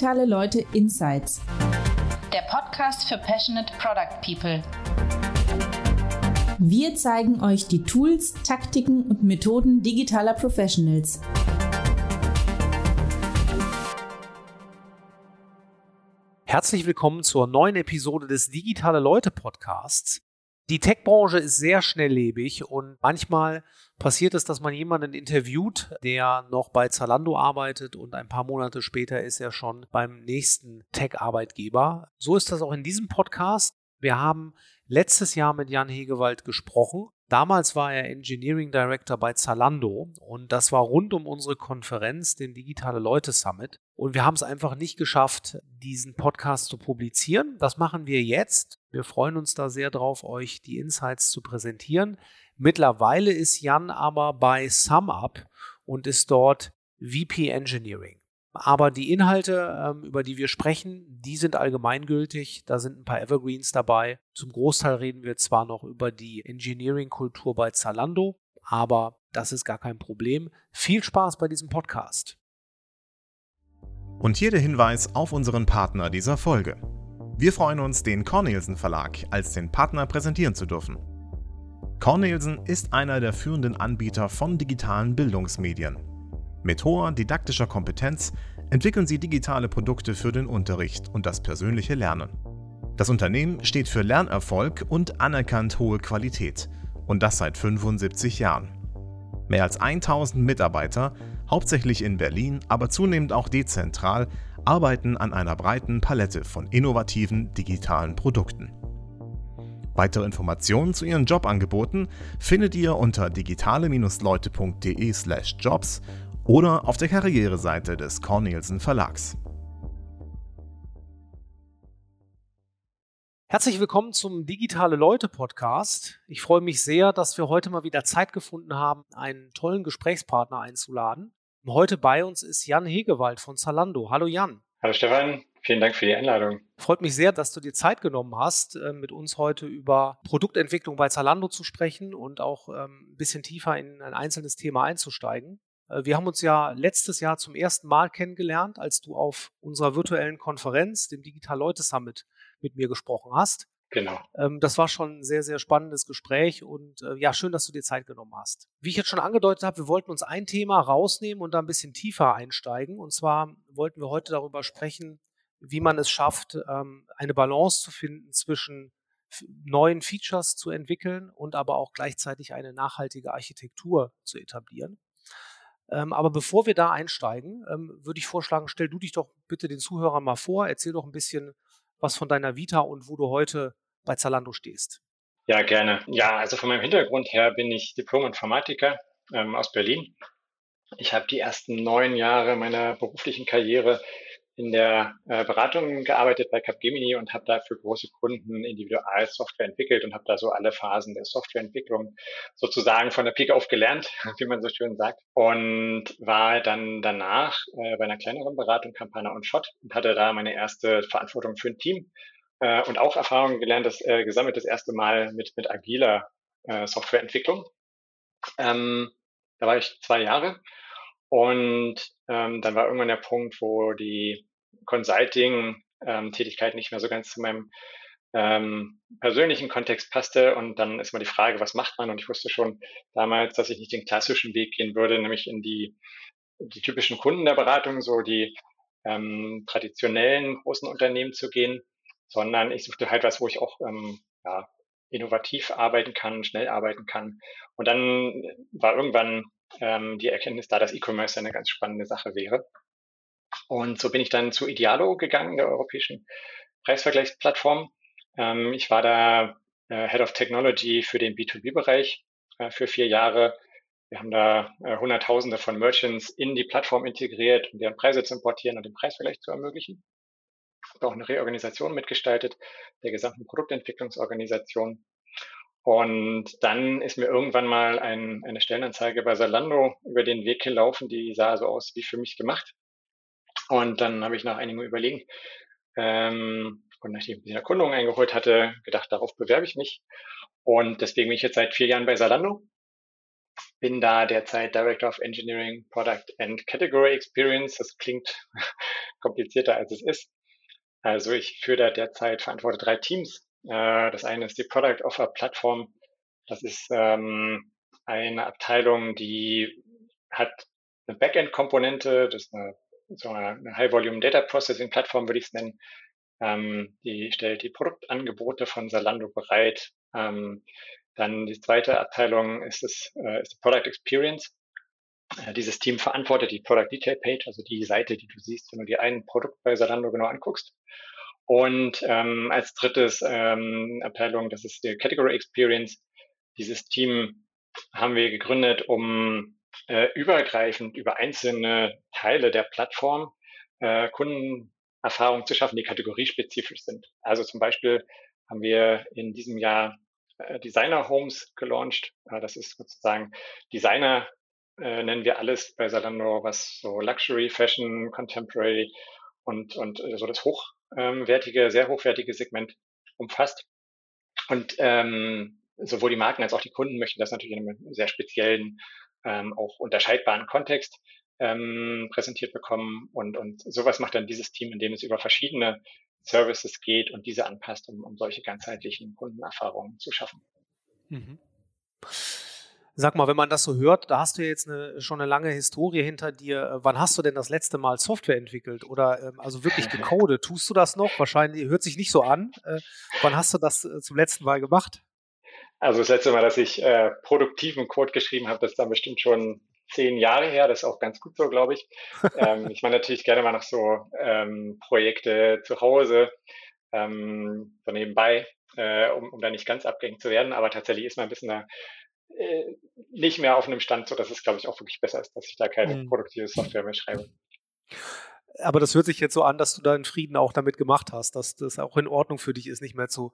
Digitale Leute Insights. Der Podcast für Passionate Product People. Wir zeigen euch die Tools, Taktiken und Methoden digitaler Professionals. Herzlich willkommen zur neuen Episode des Digitale Leute Podcasts. Die Tech-Branche ist sehr schnelllebig und manchmal passiert es, dass man jemanden interviewt, der noch bei Zalando arbeitet und ein paar Monate später ist er schon beim nächsten Tech-Arbeitgeber. So ist das auch in diesem Podcast. Wir haben letztes Jahr mit Jan Hegewald gesprochen. Damals war er Engineering Director bei Zalando und das war rund um unsere Konferenz, den Digitale Leute Summit. Und wir haben es einfach nicht geschafft, diesen Podcast zu publizieren. Das machen wir jetzt. Wir freuen uns da sehr drauf, euch die Insights zu präsentieren. Mittlerweile ist Jan aber bei SumUp und ist dort VP Engineering. Aber die Inhalte, ähm, über die wir sprechen, die sind allgemeingültig. Da sind ein paar Evergreens dabei. Zum Großteil reden wir zwar noch über die Engineering-Kultur bei Zalando, aber das ist gar kein Problem. Viel Spaß bei diesem Podcast. Und hier der Hinweis auf unseren Partner dieser Folge. Wir freuen uns, den Cornelsen Verlag als den Partner präsentieren zu dürfen. Cornelsen ist einer der führenden Anbieter von digitalen Bildungsmedien. Mit hoher didaktischer Kompetenz entwickeln sie digitale Produkte für den Unterricht und das persönliche Lernen. Das Unternehmen steht für Lernerfolg und anerkannt hohe Qualität und das seit 75 Jahren. Mehr als 1000 Mitarbeiter, hauptsächlich in Berlin, aber zunehmend auch dezentral, arbeiten an einer breiten Palette von innovativen digitalen Produkten. Weitere Informationen zu ihren Jobangeboten findet ihr unter digitale-leute.de/jobs oder auf der Karriereseite des Cornelsen Verlags. Herzlich willkommen zum Digitale Leute Podcast. Ich freue mich sehr, dass wir heute mal wieder Zeit gefunden haben, einen tollen Gesprächspartner einzuladen. Heute bei uns ist Jan Hegewald von Zalando. Hallo Jan. Hallo Stefan, vielen Dank für die Einladung. Freut mich sehr, dass du dir Zeit genommen hast, äh, mit uns heute über Produktentwicklung bei Zalando zu sprechen und auch ähm, ein bisschen tiefer in ein einzelnes Thema einzusteigen. Äh, wir haben uns ja letztes Jahr zum ersten Mal kennengelernt, als du auf unserer virtuellen Konferenz, dem Digital Leute Summit, mit mir gesprochen hast. Genau. Ähm, das war schon ein sehr, sehr spannendes Gespräch und äh, ja, schön, dass du dir Zeit genommen hast. Wie ich jetzt schon angedeutet habe, wir wollten uns ein Thema rausnehmen und da ein bisschen tiefer einsteigen. Und zwar wollten wir heute darüber sprechen, wie man es schafft, ähm, eine Balance zu finden zwischen neuen Features zu entwickeln und aber auch gleichzeitig eine nachhaltige Architektur zu etablieren. Ähm, aber bevor wir da einsteigen, ähm, würde ich vorschlagen, stell du dich doch bitte den Zuhörern mal vor, erzähl doch ein bisschen was von deiner Vita und wo du heute bei Zalando stehst. Ja, gerne. Ja, also von meinem Hintergrund her bin ich Diplom-Informatiker ähm, aus Berlin. Ich habe die ersten neun Jahre meiner beruflichen Karriere in der äh, Beratung gearbeitet bei Capgemini und habe da für große Kunden Individualsoftware entwickelt und habe da so alle Phasen der Softwareentwicklung sozusagen von der Pike auf gelernt, wie man so schön sagt. Und war dann danach äh, bei einer kleineren Beratung Campana und Schott und hatte da meine erste Verantwortung für ein Team äh, und auch Erfahrungen gelernt, das äh, gesammelt das erste Mal mit, mit agiler äh, Softwareentwicklung. Ähm, da war ich zwei Jahre und ähm, dann war irgendwann der Punkt, wo die Consulting-Tätigkeit ähm, nicht mehr so ganz zu meinem ähm, persönlichen Kontext passte. Und dann ist mal die Frage, was macht man? Und ich wusste schon damals, dass ich nicht den klassischen Weg gehen würde, nämlich in die, die typischen Kunden der Beratung, so die ähm, traditionellen großen Unternehmen zu gehen, sondern ich suchte halt was, wo ich auch ähm, ja, innovativ arbeiten kann, schnell arbeiten kann. Und dann war irgendwann ähm, die Erkenntnis da, dass E-Commerce eine ganz spannende Sache wäre. Und so bin ich dann zu Idealo gegangen, der europäischen Preisvergleichsplattform. Ähm, ich war da äh, Head of Technology für den B2B-Bereich äh, für vier Jahre. Wir haben da äh, Hunderttausende von Merchants in die Plattform integriert, um deren Preise zu importieren und den Preisvergleich zu ermöglichen. Habe auch eine Reorganisation mitgestaltet der gesamten Produktentwicklungsorganisation. Und dann ist mir irgendwann mal ein, eine Stellenanzeige bei Zalando über den Weg gelaufen, die sah so aus wie für mich gemacht. Und dann habe ich nach einigem Überlegen ähm, und nachdem ich ein bisschen Erkundungen eingeholt hatte, gedacht, darauf bewerbe ich mich. Und deswegen bin ich jetzt seit vier Jahren bei Salando. bin da derzeit Director of Engineering, Product and Category Experience. Das klingt komplizierter als es ist. Also ich führe da derzeit, verantworte drei Teams. Äh, das eine ist die Product Offer Plattform. Das ist ähm, eine Abteilung, die hat eine Backend-Komponente, das ist eine, so eine High-Volume Data Processing Plattform, würde ich es nennen. Ähm, die stellt die Produktangebote von Zalando bereit. Ähm, dann die zweite Abteilung ist, das, äh, ist die Product Experience. Äh, dieses Team verantwortet die Product Detail Page, also die Seite, die du siehst, wenn du dir ein Produkt bei Zalando genau anguckst. Und ähm, als drittes ähm, Abteilung, das ist die Category Experience. Dieses Team haben wir gegründet, um äh, übergreifend über einzelne Teile der Plattform äh, Kundenerfahrungen zu schaffen, die kategoriespezifisch sind. Also zum Beispiel haben wir in diesem Jahr äh, Designer Homes gelauncht. Äh, das ist sozusagen Designer äh, nennen wir alles bei Salando, was so Luxury, Fashion, Contemporary und, und so das hochwertige, sehr hochwertige Segment umfasst. Und ähm, sowohl die Marken als auch die Kunden möchten das natürlich in einem sehr speziellen, ähm, auch unterscheidbaren Kontext ähm, präsentiert bekommen. Und, und sowas macht dann dieses Team, indem es über verschiedene Services geht und diese anpasst, um, um solche ganzheitlichen Kundenerfahrungen zu schaffen. Mhm. Sag mal, wenn man das so hört, da hast du jetzt eine, schon eine lange Historie hinter dir. Wann hast du denn das letzte Mal Software entwickelt oder ähm, also wirklich gecodet? Tust du das noch? Wahrscheinlich hört sich nicht so an. Äh, wann hast du das äh, zum letzten Mal gemacht? Also das letzte Mal, dass ich äh, produktiven Code geschrieben habe, das ist dann bestimmt schon zehn Jahre her. Das ist auch ganz gut so, glaube ich. ähm, ich mache natürlich gerne mal noch so ähm, Projekte zu Hause, ähm, so nebenbei, äh, um, um da nicht ganz abgängig zu werden. Aber tatsächlich ist man ein bisschen da, äh, nicht mehr auf einem Stand, so dass es, glaube ich, auch wirklich besser ist, dass ich da keine mhm. produktive Software mehr schreibe. Aber das hört sich jetzt so an, dass du da einen Frieden auch damit gemacht hast, dass das auch in Ordnung für dich ist, nicht mehr zu,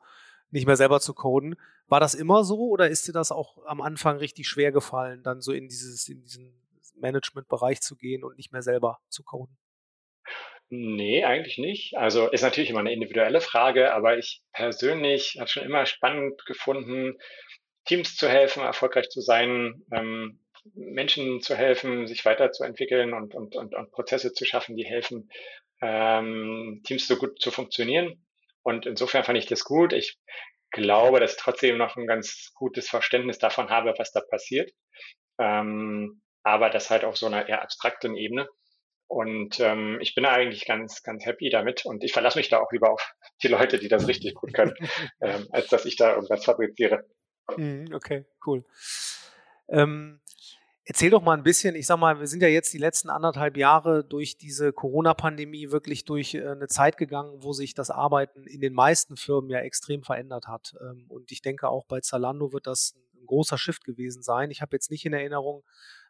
nicht mehr selber zu coden. War das immer so oder ist dir das auch am Anfang richtig schwer gefallen, dann so in dieses, in diesen Management-Bereich zu gehen und nicht mehr selber zu coden? Nee, eigentlich nicht. Also ist natürlich immer eine individuelle Frage, aber ich persönlich habe schon immer spannend gefunden, Teams zu helfen, erfolgreich zu sein, ähm, Menschen zu helfen, sich weiterzuentwickeln und, und, und, und Prozesse zu schaffen, die helfen, ähm, Teams so gut zu funktionieren. Und insofern fand ich das gut. Ich glaube, dass ich trotzdem noch ein ganz gutes Verständnis davon habe, was da passiert. Ähm, aber das halt auf so einer eher abstrakten Ebene. Und ähm, ich bin eigentlich ganz, ganz happy damit. Und ich verlasse mich da auch lieber auf die Leute, die das richtig gut können, ähm, als dass ich da irgendwas fabriziere. Mhm, okay, cool. Ähm, erzähl doch mal ein bisschen, ich sag mal, wir sind ja jetzt die letzten anderthalb Jahre durch diese Corona-Pandemie wirklich durch äh, eine Zeit gegangen, wo sich das Arbeiten in den meisten Firmen ja extrem verändert hat. Ähm, und ich denke auch bei Zalando wird das ein großer Shift gewesen sein. Ich habe jetzt nicht in Erinnerung,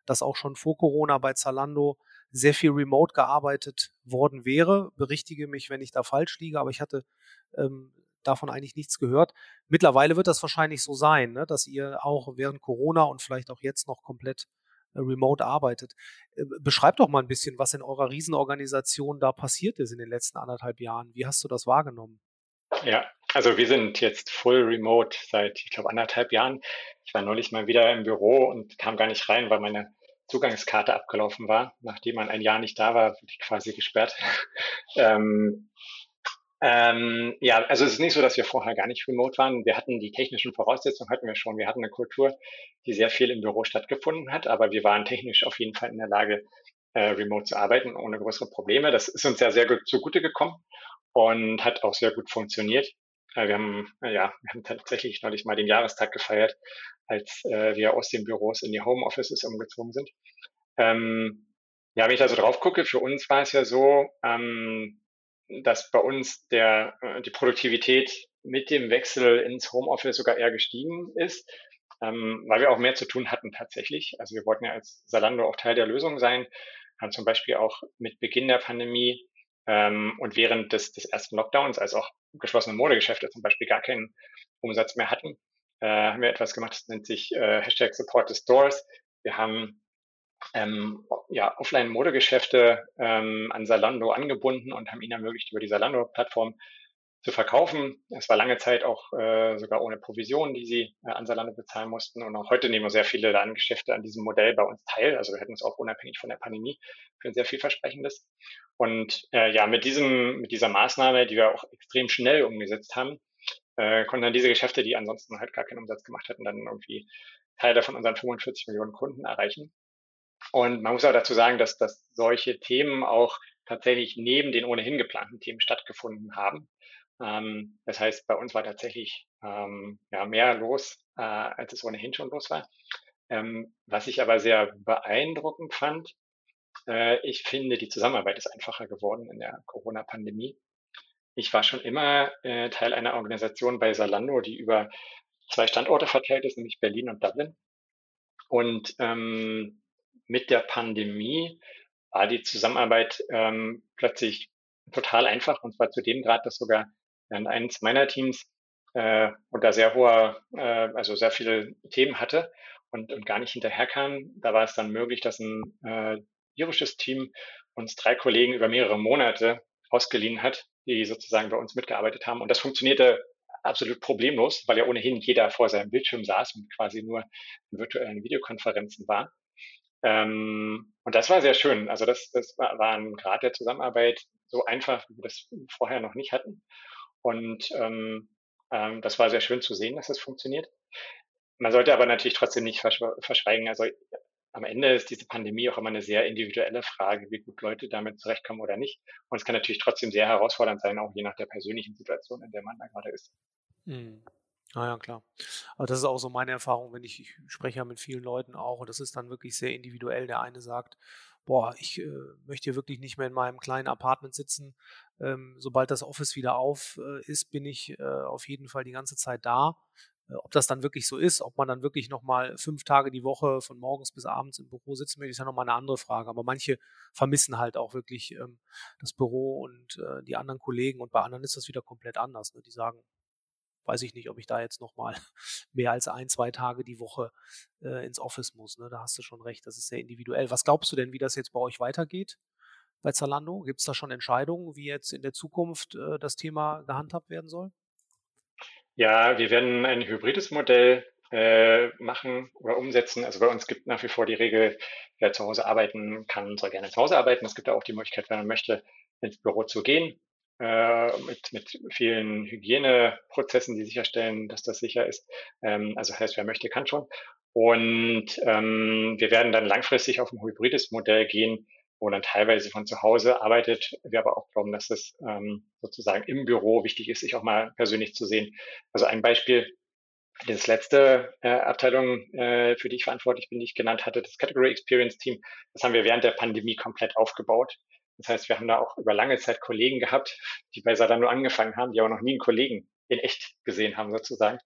dass auch schon vor Corona bei Zalando sehr viel remote gearbeitet worden wäre. Berichtige mich, wenn ich da falsch liege, aber ich hatte ähm, davon eigentlich nichts gehört. Mittlerweile wird das wahrscheinlich so sein, ne, dass ihr auch während Corona und vielleicht auch jetzt noch komplett äh, remote arbeitet. Äh, beschreibt doch mal ein bisschen, was in eurer Riesenorganisation da passiert ist in den letzten anderthalb Jahren. Wie hast du das wahrgenommen? Ja, also wir sind jetzt full remote seit, ich glaube, anderthalb Jahren. Ich war neulich mal wieder im Büro und kam gar nicht rein, weil meine Zugangskarte abgelaufen war. Nachdem man ein Jahr nicht da war, wurde ich quasi gesperrt. ähm, ähm, ja, also es ist nicht so, dass wir vorher gar nicht remote waren. Wir hatten die technischen Voraussetzungen, hatten wir schon. Wir hatten eine Kultur, die sehr viel im Büro stattgefunden hat, aber wir waren technisch auf jeden Fall in der Lage, äh, remote zu arbeiten, ohne größere Probleme. Das ist uns ja sehr gut zugute gekommen und hat auch sehr gut funktioniert. Äh, wir haben, äh, ja, wir haben tatsächlich neulich mal den Jahrestag gefeiert, als äh, wir aus den Büros in die Homeoffices umgezogen sind. Ähm, ja, wenn ich da so drauf gucke, für uns war es ja so, ähm, dass bei uns der, äh, die Produktivität mit dem Wechsel ins Homeoffice sogar eher gestiegen ist, ähm, weil wir auch mehr zu tun hatten tatsächlich. Also wir wollten ja als Salando auch Teil der Lösung sein, haben zum Beispiel auch mit Beginn der Pandemie ähm, und während des, des ersten Lockdowns, als auch geschlossene Modegeschäfte zum Beispiel gar keinen Umsatz mehr hatten, äh, haben wir etwas gemacht, das nennt sich äh, Hashtag Support the Stores. Wir haben ähm, ja, Offline-Modegeschäfte ähm, an Salando angebunden und haben ihnen ermöglicht, über die Salando-Plattform zu verkaufen. Es war lange Zeit auch äh, sogar ohne Provision, die sie äh, an Salando bezahlen mussten. Und auch heute nehmen sehr viele Ladengeschäfte an diesem Modell bei uns teil. Also wir hätten es auch unabhängig von der Pandemie für ein sehr vielversprechendes. Und äh, ja, mit diesem, mit dieser Maßnahme, die wir auch extrem schnell umgesetzt haben, äh, konnten dann diese Geschäfte, die ansonsten halt gar keinen Umsatz gemacht hatten, dann irgendwie Teile von unseren 45 Millionen Kunden erreichen. Und man muss auch dazu sagen, dass, dass solche Themen auch tatsächlich neben den ohnehin geplanten Themen stattgefunden haben. Ähm, das heißt, bei uns war tatsächlich ähm, ja, mehr los, äh, als es ohnehin schon los war. Ähm, was ich aber sehr beeindruckend fand, äh, ich finde, die Zusammenarbeit ist einfacher geworden in der Corona-Pandemie. Ich war schon immer äh, Teil einer Organisation bei Salando, die über zwei Standorte verteilt ist, nämlich Berlin und Dublin. Und ähm, mit der Pandemie war die Zusammenarbeit ähm, plötzlich total einfach und zwar zu dem Grad, dass sogar eines meiner Teams äh, unter sehr hoher, äh, also sehr viele Themen hatte und, und gar nicht hinterherkam. Da war es dann möglich, dass ein äh, irisches Team uns drei Kollegen über mehrere Monate ausgeliehen hat, die sozusagen bei uns mitgearbeitet haben. Und das funktionierte absolut problemlos, weil ja ohnehin jeder vor seinem Bildschirm saß und quasi nur in virtuellen Videokonferenzen war. Ähm, und das war sehr schön. Also das, das war, ein Grad der Zusammenarbeit so einfach, wie wir das vorher noch nicht hatten. Und ähm, ähm, das war sehr schön zu sehen, dass das funktioniert. Man sollte aber natürlich trotzdem nicht verschweigen. Also am Ende ist diese Pandemie auch immer eine sehr individuelle Frage, wie gut Leute damit zurechtkommen oder nicht. Und es kann natürlich trotzdem sehr herausfordernd sein, auch je nach der persönlichen Situation, in der man da gerade ist. Mhm. Ah ja, klar. Aber das ist auch so meine Erfahrung, wenn ich, ich spreche ja mit vielen Leuten auch und das ist dann wirklich sehr individuell. Der eine sagt, boah, ich äh, möchte wirklich nicht mehr in meinem kleinen Apartment sitzen. Ähm, sobald das Office wieder auf äh, ist, bin ich äh, auf jeden Fall die ganze Zeit da. Äh, ob das dann wirklich so ist, ob man dann wirklich nochmal fünf Tage die Woche von morgens bis abends im Büro sitzen möchte, ist ja nochmal eine andere Frage. Aber manche vermissen halt auch wirklich ähm, das Büro und äh, die anderen Kollegen und bei anderen ist das wieder komplett anders. Ne? Die sagen, weiß ich nicht, ob ich da jetzt nochmal mehr als ein, zwei Tage die Woche äh, ins Office muss. Ne? Da hast du schon recht, das ist sehr individuell. Was glaubst du denn, wie das jetzt bei euch weitergeht bei Zalando? Gibt es da schon Entscheidungen, wie jetzt in der Zukunft äh, das Thema gehandhabt werden soll? Ja, wir werden ein hybrides Modell äh, machen oder umsetzen. Also bei uns gibt nach wie vor die Regel, wer zu Hause arbeiten kann, soll gerne zu Hause arbeiten. Es gibt auch die Möglichkeit, wenn man möchte, ins Büro zu gehen mit, mit vielen Hygieneprozessen, die sicherstellen, dass das sicher ist. Ähm, also heißt, wer möchte, kann schon. Und ähm, wir werden dann langfristig auf ein hybrides Modell gehen, wo dann teilweise von zu Hause arbeitet. Wir aber auch glauben, dass es ähm, sozusagen im Büro wichtig ist, sich auch mal persönlich zu sehen. Also ein Beispiel, das letzte äh, Abteilung, äh, für die ich verantwortlich bin, die ich genannt hatte, das Category Experience Team, das haben wir während der Pandemie komplett aufgebaut. Das heißt, wir haben da auch über lange Zeit Kollegen gehabt, die bei Salando angefangen haben, die aber noch nie einen Kollegen in echt gesehen haben sozusagen.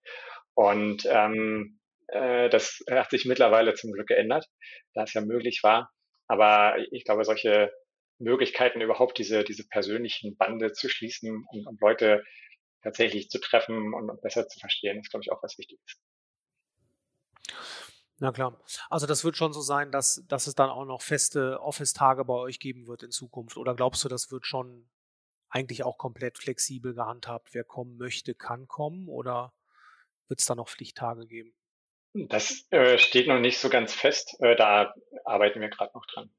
Und ähm, äh, das hat sich mittlerweile zum Glück geändert, da es ja möglich war. Aber ich glaube, solche Möglichkeiten überhaupt diese, diese persönlichen Bande zu schließen und, und Leute tatsächlich zu treffen und, und besser zu verstehen, ist, glaube ich, auch was Wichtiges. Na klar. Also das wird schon so sein, dass, dass es dann auch noch feste Office-Tage bei euch geben wird in Zukunft. Oder glaubst du, das wird schon eigentlich auch komplett flexibel gehandhabt? Wer kommen möchte, kann kommen? Oder wird es da noch Pflichttage geben? Das äh, steht noch nicht so ganz fest. Äh, da arbeiten wir gerade noch dran.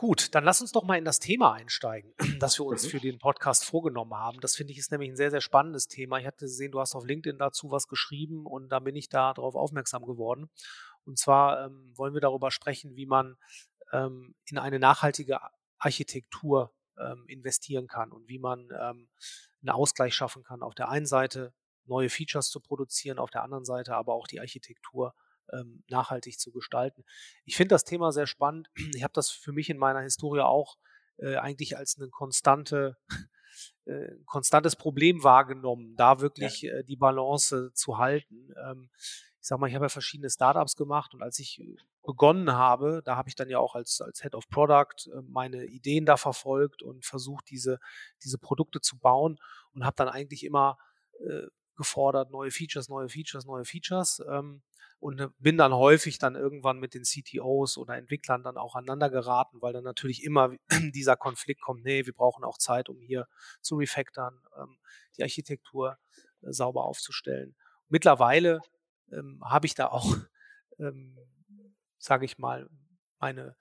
Gut, dann lass uns doch mal in das Thema einsteigen, das wir uns mhm. für den Podcast vorgenommen haben. Das finde ich ist nämlich ein sehr, sehr spannendes Thema. Ich hatte gesehen, du hast auf LinkedIn dazu was geschrieben und da bin ich da darauf aufmerksam geworden. Und zwar ähm, wollen wir darüber sprechen, wie man ähm, in eine nachhaltige Architektur ähm, investieren kann und wie man ähm, einen Ausgleich schaffen kann. Auf der einen Seite neue Features zu produzieren, auf der anderen Seite aber auch die Architektur ähm, nachhaltig zu gestalten. Ich finde das Thema sehr spannend. Ich habe das für mich in meiner Historie auch äh, eigentlich als eine konstante äh, konstantes Problem wahrgenommen, da wirklich ja. äh, die Balance zu halten. Ähm, ich sag mal, ich habe ja verschiedene Startups gemacht und als ich äh, begonnen habe, da habe ich dann ja auch als, als Head of Product äh, meine Ideen da verfolgt und versucht, diese, diese Produkte zu bauen und habe dann eigentlich immer äh, gefordert, neue Features, neue Features, neue Features. Ähm, und äh, bin dann häufig dann irgendwann mit den CTOs oder Entwicklern dann auch aneinander geraten, weil dann natürlich immer dieser Konflikt kommt, nee, wir brauchen auch Zeit, um hier zu refactoren, ähm, die Architektur sauber aufzustellen. Mittlerweile ähm, habe ich da auch, ähm, sage ich mal, meine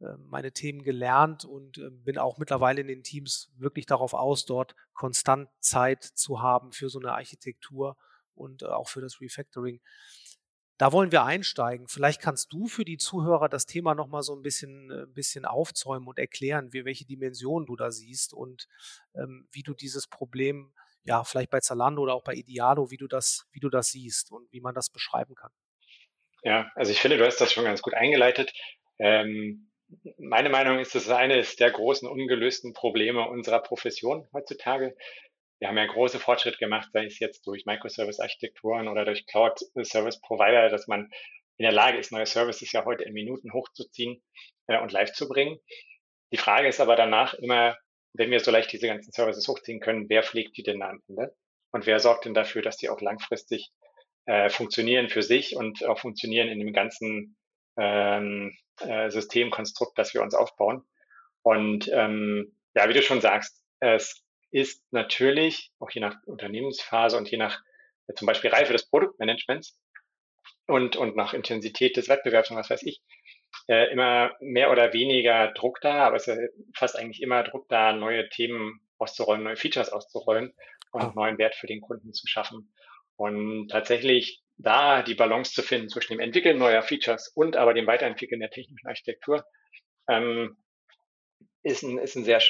ähm, meine Themen gelernt und ähm, bin auch mittlerweile in den Teams wirklich darauf aus, dort konstant Zeit zu haben für so eine Architektur und äh, auch für das Refactoring. Da wollen wir einsteigen. Vielleicht kannst du für die Zuhörer das Thema nochmal so ein bisschen, ein äh, bisschen aufzäumen und erklären, wie, welche Dimensionen du da siehst und ähm, wie du dieses Problem, ja, vielleicht bei Zalando oder auch bei Idealo, wie du das, wie du das siehst und wie man das beschreiben kann. Ja, also ich finde, du hast das schon ganz gut eingeleitet. Ähm, meine Meinung ist, das ist eines der großen ungelösten Probleme unserer Profession heutzutage. Wir haben ja große Fortschritte gemacht, sei es jetzt durch Microservice-Architekturen oder durch Cloud-Service-Provider, dass man in der Lage ist, neue Services ja heute in Minuten hochzuziehen äh, und live zu bringen. Die Frage ist aber danach immer, wenn wir so leicht diese ganzen Services hochziehen können, wer pflegt die denn am Ende? Und wer sorgt denn dafür, dass die auch langfristig äh, funktionieren für sich und auch funktionieren in dem ganzen ähm, äh, Systemkonstrukt, das wir uns aufbauen. Und ähm, ja, wie du schon sagst, es ist natürlich auch je nach Unternehmensphase und je nach äh, zum Beispiel Reife des Produktmanagements und, und nach Intensität des Wettbewerbs und was weiß ich, äh, immer mehr oder weniger Druck da, aber es ist fast eigentlich immer Druck da, neue Themen auszurollen, neue Features auszurollen und oh. neuen Wert für den Kunden zu schaffen. Und tatsächlich da die Balance zu finden zwischen dem Entwickeln neuer Features und aber dem Weiterentwickeln der technischen Architektur, ähm, ist, ein, ist eine sehr,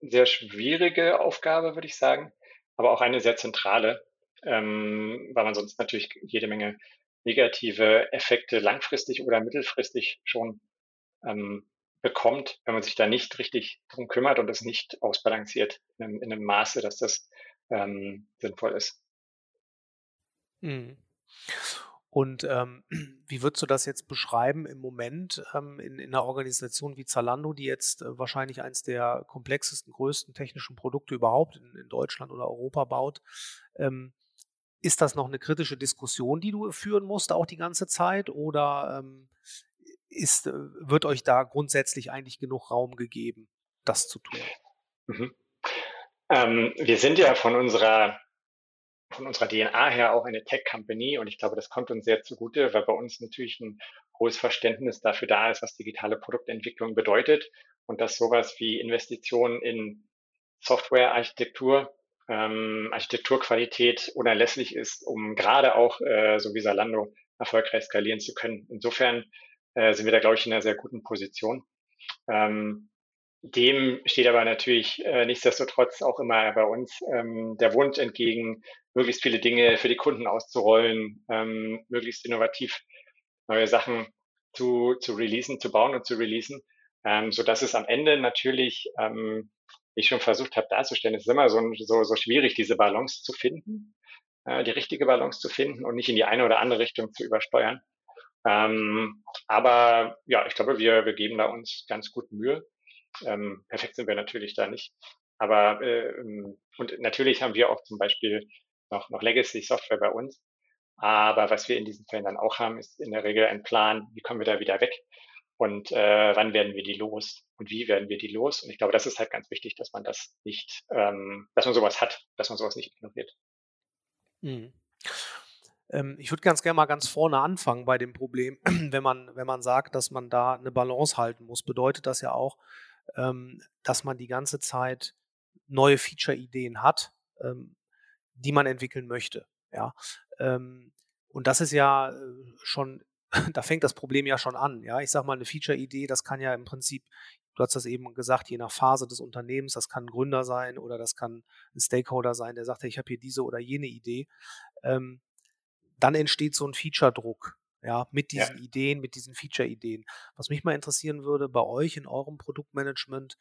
sehr schwierige Aufgabe, würde ich sagen, aber auch eine sehr zentrale, ähm, weil man sonst natürlich jede Menge negative Effekte langfristig oder mittelfristig schon ähm, bekommt, wenn man sich da nicht richtig drum kümmert und es nicht ausbalanciert in, in einem Maße, dass das ähm, sinnvoll ist. Mhm. Und ähm, wie würdest du das jetzt beschreiben im Moment ähm, in, in, einer Organisation wie Zalando, die jetzt äh, wahrscheinlich eines der komplexesten, größten technischen Produkte überhaupt in, in Deutschland oder Europa baut? Ähm, ist das noch eine kritische Diskussion, die du führen musst, auch die ganze Zeit? Oder ähm, ist, äh, wird euch da grundsätzlich eigentlich genug Raum gegeben, das zu tun? Mhm. Ähm, wir sind ja von unserer von unserer DNA her auch eine Tech-Company und ich glaube, das kommt uns sehr zugute, weil bei uns natürlich ein hohes Verständnis dafür da ist, was digitale Produktentwicklung bedeutet und dass sowas wie Investitionen in Software-Architektur, ähm, Architekturqualität unerlässlich ist, um gerade auch äh, so wie Salando erfolgreich skalieren zu können. Insofern äh, sind wir da, glaube ich, in einer sehr guten Position. Ähm, dem steht aber natürlich äh, nichtsdestotrotz auch immer bei uns ähm, der Wunsch entgegen, möglichst viele Dinge für die Kunden auszurollen, ähm, möglichst innovativ neue Sachen zu, zu releasen, zu bauen und zu releasen, ähm, so dass es am Ende natürlich, ähm, ich schon versucht habe darzustellen, es ist immer so, so, so schwierig, diese Balance zu finden, äh, die richtige Balance zu finden und nicht in die eine oder andere Richtung zu übersteuern. Ähm, aber ja, ich glaube, wir, wir geben da uns ganz gut Mühe. Ähm, perfekt sind wir natürlich da nicht. Aber äh, und natürlich haben wir auch zum Beispiel noch, noch Legacy-Software bei uns. Aber was wir in diesen Fällen dann auch haben, ist in der Regel ein Plan, wie kommen wir da wieder weg und äh, wann werden wir die los und wie werden wir die los. Und ich glaube, das ist halt ganz wichtig, dass man das nicht, ähm, dass man sowas hat, dass man sowas nicht ignoriert. Mhm. Ähm, ich würde ganz gerne mal ganz vorne anfangen bei dem Problem, wenn man, wenn man sagt, dass man da eine Balance halten muss, bedeutet das ja auch, ähm, dass man die ganze Zeit neue Feature-Ideen hat, ähm, die man entwickeln möchte. Und das ist ja äh, schon, da fängt das Problem ja schon an. Ja, ich sage mal, eine Feature-Idee, das kann ja im Prinzip, du hast das eben gesagt, je nach Phase des Unternehmens, das kann ein Gründer sein oder das kann ein Stakeholder sein, der sagt, ich habe hier diese oder jene Idee. Ähm, dann entsteht so ein Feature-Druck ja, mit diesen ja. Ideen, mit diesen Feature-Ideen. Was mich mal interessieren würde, bei euch in eurem Produktmanagement,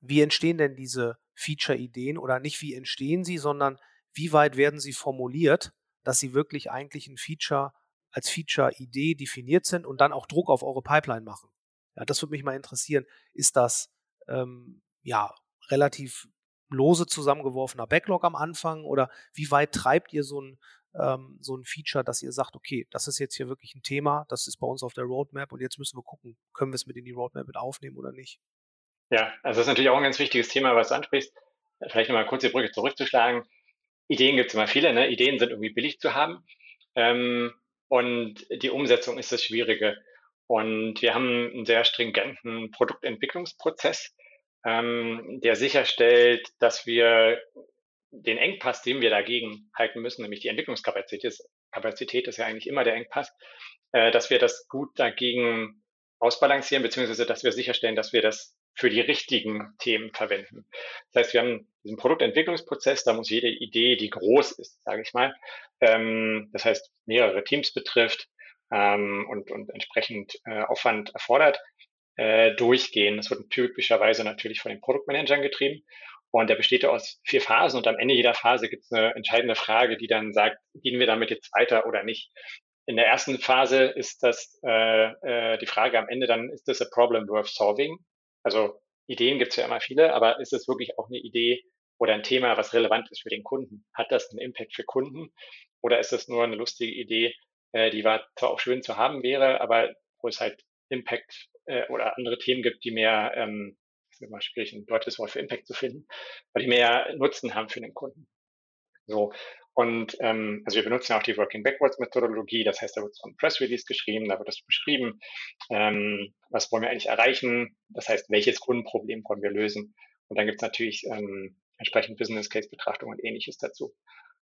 wie entstehen denn diese Feature-Ideen oder nicht wie entstehen sie, sondern wie weit werden sie formuliert, dass sie wirklich eigentlich ein Feature als Feature-Idee definiert sind und dann auch Druck auf eure Pipeline machen? Ja, das würde mich mal interessieren. Ist das ähm, ja relativ lose zusammengeworfener Backlog am Anfang oder wie weit treibt ihr so ein ähm, so ein Feature, dass ihr sagt, okay, das ist jetzt hier wirklich ein Thema, das ist bei uns auf der Roadmap und jetzt müssen wir gucken, können wir es mit in die Roadmap mit aufnehmen oder nicht? Ja, also das ist natürlich auch ein ganz wichtiges Thema, was du ansprichst. Vielleicht nochmal kurz die Brücke zurückzuschlagen. Ideen gibt es immer viele, ne? Ideen sind irgendwie billig zu haben. Ähm, und die Umsetzung ist das Schwierige. Und wir haben einen sehr stringenten Produktentwicklungsprozess, ähm, der sicherstellt, dass wir den Engpass, den wir dagegen halten müssen, nämlich die Entwicklungskapazität, Kapazität ist ja eigentlich immer der Engpass, äh, dass wir das gut dagegen ausbalancieren, beziehungsweise dass wir sicherstellen, dass wir das für die richtigen Themen verwenden. Das heißt, wir haben diesen Produktentwicklungsprozess, da muss jede Idee, die groß ist, sage ich mal, ähm, das heißt mehrere Teams betrifft ähm, und, und entsprechend äh, Aufwand erfordert, äh, durchgehen. Das wird typischerweise natürlich von den Produktmanagern getrieben. Und der besteht aus vier Phasen und am Ende jeder Phase gibt es eine entscheidende Frage, die dann sagt, gehen wir damit jetzt weiter oder nicht. In der ersten Phase ist das äh, äh, die Frage am Ende dann, ist das a problem worth solving? Also Ideen gibt es ja immer viele, aber ist es wirklich auch eine Idee oder ein Thema, was relevant ist für den Kunden? Hat das einen Impact für Kunden? Oder ist das nur eine lustige Idee, äh, die war zwar auch schön zu haben wäre, aber wo es halt Impact äh, oder andere Themen gibt, die mehr ähm, ist immer schwierig, ein deutsches Wort für Impact zu finden, weil die mehr Nutzen haben für den Kunden. So. Und ähm, also wir benutzen auch die Working Backwards Methodologie, das heißt, da wird so ein Press Release geschrieben, da wird das beschrieben, ähm, was wollen wir eigentlich erreichen, das heißt, welches Kundenproblem wollen wir lösen. Und dann gibt es natürlich ähm, entsprechend Business Case Betrachtung und ähnliches dazu.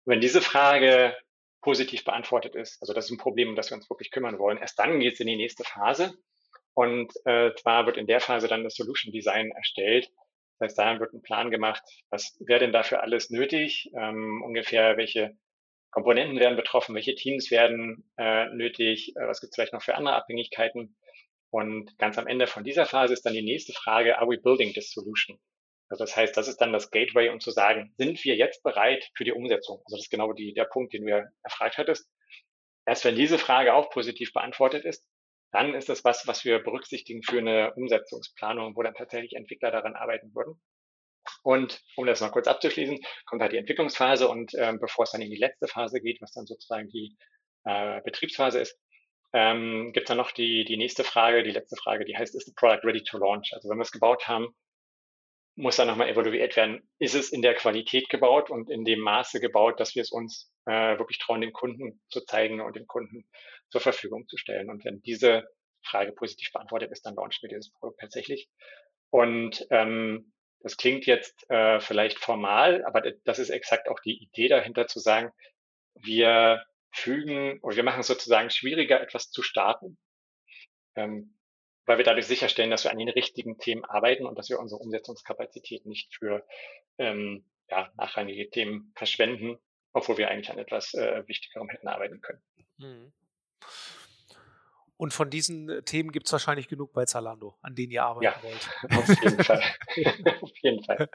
Und wenn diese Frage positiv beantwortet ist, also das ist ein Problem, um das wir uns wirklich kümmern wollen, erst dann geht es in die nächste Phase. Und äh, zwar wird in der Phase dann das Solution Design erstellt. Das heißt, da wird ein Plan gemacht, was wäre denn dafür alles nötig, ähm, ungefähr welche Komponenten werden betroffen, welche Teams werden äh, nötig, äh, was gibt es vielleicht noch für andere Abhängigkeiten. Und ganz am Ende von dieser Phase ist dann die nächste Frage, are we building this solution? Also das heißt, das ist dann das Gateway, um zu sagen, sind wir jetzt bereit für die Umsetzung? Also das ist genau die, der Punkt, den du erfragt hattest. Erst wenn diese Frage auch positiv beantwortet ist, dann ist das was, was wir berücksichtigen für eine Umsetzungsplanung, wo dann tatsächlich Entwickler daran arbeiten würden. Und um das mal kurz abzuschließen, kommt halt die Entwicklungsphase und ähm, bevor es dann in die letzte Phase geht, was dann sozusagen die äh, Betriebsphase ist, ähm, gibt es dann noch die, die nächste Frage, die letzte Frage, die heißt, ist the product ready to launch? Also wenn wir es gebaut haben, muss dann nochmal evaluiert werden, ist es in der Qualität gebaut und in dem Maße gebaut, dass wir es uns äh, wirklich trauen, dem Kunden zu zeigen und dem Kunden zur Verfügung zu stellen. Und wenn diese Frage positiv beantwortet ist, dann launchen wir dieses Produkt tatsächlich. Und ähm, das klingt jetzt äh, vielleicht formal, aber das ist exakt auch die Idee dahinter zu sagen, wir fügen oder wir machen es sozusagen schwieriger, etwas zu starten, ähm, weil wir dadurch sicherstellen, dass wir an den richtigen Themen arbeiten und dass wir unsere Umsetzungskapazität nicht für ähm, ja, nachrangige Themen verschwenden, obwohl wir eigentlich an etwas äh, Wichtigerem hätten arbeiten können. Mhm. Und von diesen äh, Themen gibt es wahrscheinlich genug bei Zalando, an denen ihr arbeiten ja, wollt. Auf jeden Fall. auf jeden Fall.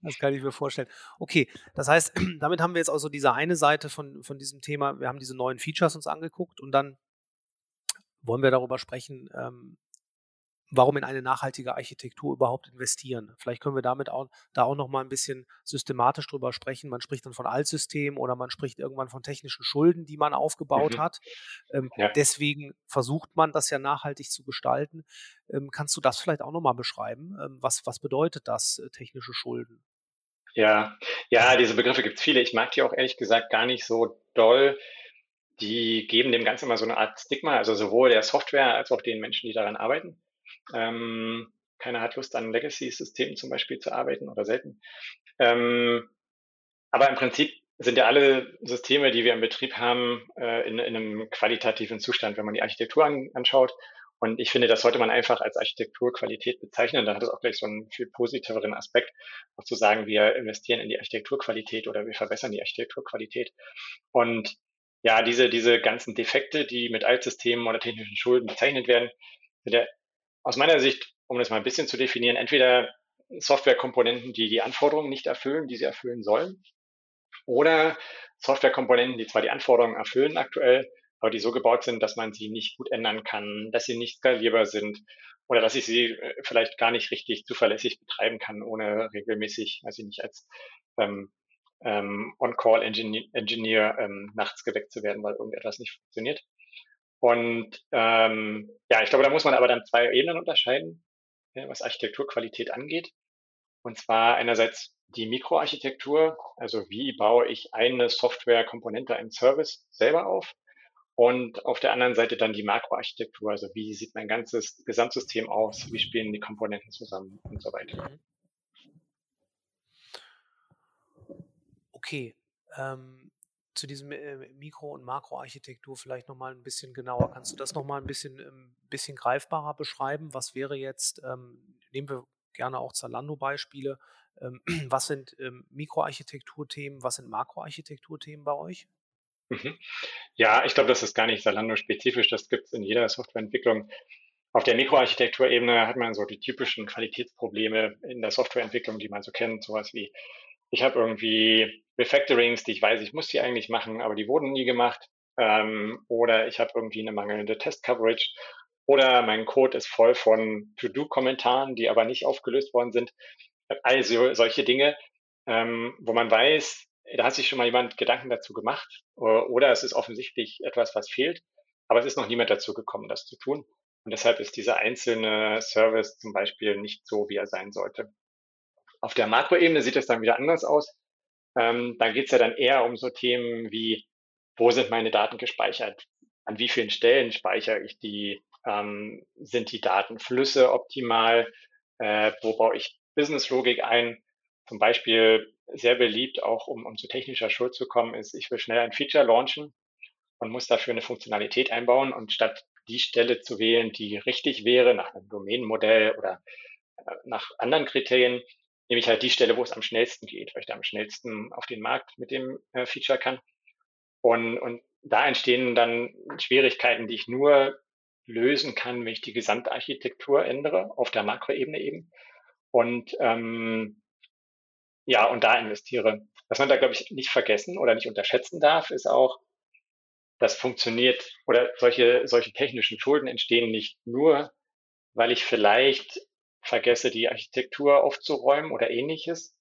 Das kann ich mir vorstellen. Okay, das heißt, damit haben wir jetzt also diese eine Seite von, von diesem Thema. Wir haben diese neuen Features uns angeguckt und dann wollen wir darüber sprechen, ähm, warum in eine nachhaltige Architektur überhaupt investieren. Vielleicht können wir damit auch, da auch noch mal ein bisschen systematisch drüber sprechen. Man spricht dann von Altsystemen oder man spricht irgendwann von technischen Schulden, die man aufgebaut mhm. hat. Ähm, ja. Deswegen versucht man das ja nachhaltig zu gestalten. Ähm, kannst du das vielleicht auch noch mal beschreiben? Ähm, was, was bedeutet das, äh, technische Schulden? Ja, ja, diese Begriffe gibt es viele. Ich mag die auch ehrlich gesagt gar nicht so doll. Die geben dem Ganzen immer so eine Art Stigma, also sowohl der Software als auch den Menschen, die daran arbeiten. Ähm, keiner hat Lust, an Legacy-Systemen zum Beispiel zu arbeiten oder selten. Ähm, aber im Prinzip sind ja alle Systeme, die wir im Betrieb haben, äh, in, in, einem qualitativen Zustand, wenn man die Architektur an, anschaut. Und ich finde, das sollte man einfach als Architekturqualität bezeichnen. Da hat es auch gleich so einen viel positiveren Aspekt, auch zu sagen, wir investieren in die Architekturqualität oder wir verbessern die Architekturqualität. Und ja, diese, diese ganzen Defekte, die mit Altsystemen oder technischen Schulden bezeichnet werden, sind ja aus meiner Sicht, um das mal ein bisschen zu definieren, entweder Softwarekomponenten, die die Anforderungen nicht erfüllen, die sie erfüllen sollen, oder Softwarekomponenten, die zwar die Anforderungen erfüllen aktuell, aber die so gebaut sind, dass man sie nicht gut ändern kann, dass sie nicht skalierbar sind oder dass ich sie äh, vielleicht gar nicht richtig zuverlässig betreiben kann, ohne regelmäßig, ich nicht, als ähm, ähm, On-Call-Engineer ähm, nachts geweckt zu werden, weil irgendetwas nicht funktioniert. Und ähm, ja, ich glaube, da muss man aber dann zwei Ebenen unterscheiden, was Architekturqualität angeht. Und zwar einerseits die Mikroarchitektur, also wie baue ich eine Softwarekomponente, einen Service selber auf und auf der anderen Seite dann die Makroarchitektur, also wie sieht mein ganzes Gesamtsystem aus, wie spielen die Komponenten zusammen und so weiter. Mhm. Okay, ähm, zu diesem äh, Mikro- und Makroarchitektur vielleicht nochmal ein bisschen genauer. Kannst du das nochmal ein bisschen, ähm, bisschen greifbarer beschreiben? Was wäre jetzt, ähm, nehmen wir gerne auch Zalando-Beispiele, ähm, was sind ähm, Mikroarchitekturthemen, was sind Makroarchitekturthemen bei euch? Mhm. Ja, ich glaube, das ist gar nicht Zalando-spezifisch, das gibt es in jeder Softwareentwicklung. Auf der Mikroarchitekturebene hat man so die typischen Qualitätsprobleme in der Softwareentwicklung, die man so kennt, sowas wie ich habe irgendwie Refactorings, die ich weiß, ich muss die eigentlich machen, aber die wurden nie gemacht. Ähm, oder ich habe irgendwie eine mangelnde Test-Coverage. Oder mein Code ist voll von To-Do-Kommentaren, die aber nicht aufgelöst worden sind. Also solche Dinge, ähm, wo man weiß, da hat sich schon mal jemand Gedanken dazu gemacht. Oder es ist offensichtlich etwas, was fehlt. Aber es ist noch niemand dazu gekommen, das zu tun. Und deshalb ist dieser einzelne Service zum Beispiel nicht so, wie er sein sollte. Auf der Makroebene sieht es dann wieder anders aus. Ähm, da geht es ja dann eher um so Themen wie, wo sind meine Daten gespeichert? An wie vielen Stellen speichere ich die? Ähm, sind die Datenflüsse optimal? Äh, wo baue ich Businesslogik ein? Zum Beispiel sehr beliebt, auch um, um zu technischer Schuld zu kommen, ist, ich will schnell ein Feature launchen und muss dafür eine Funktionalität einbauen und statt die Stelle zu wählen, die richtig wäre, nach einem Domänenmodell oder äh, nach anderen Kriterien, nehme ich halt die Stelle, wo es am schnellsten geht, weil ich da am schnellsten auf den Markt mit dem äh, Feature kann. Und, und da entstehen dann Schwierigkeiten, die ich nur lösen kann, wenn ich die Gesamtarchitektur ändere, auf der Makroebene eben. Und ähm, ja, und da investiere. Was man da, glaube ich, nicht vergessen oder nicht unterschätzen darf, ist auch, das funktioniert oder solche, solche technischen Schulden entstehen nicht nur, weil ich vielleicht vergesse, die Architektur aufzuräumen oder ähnliches.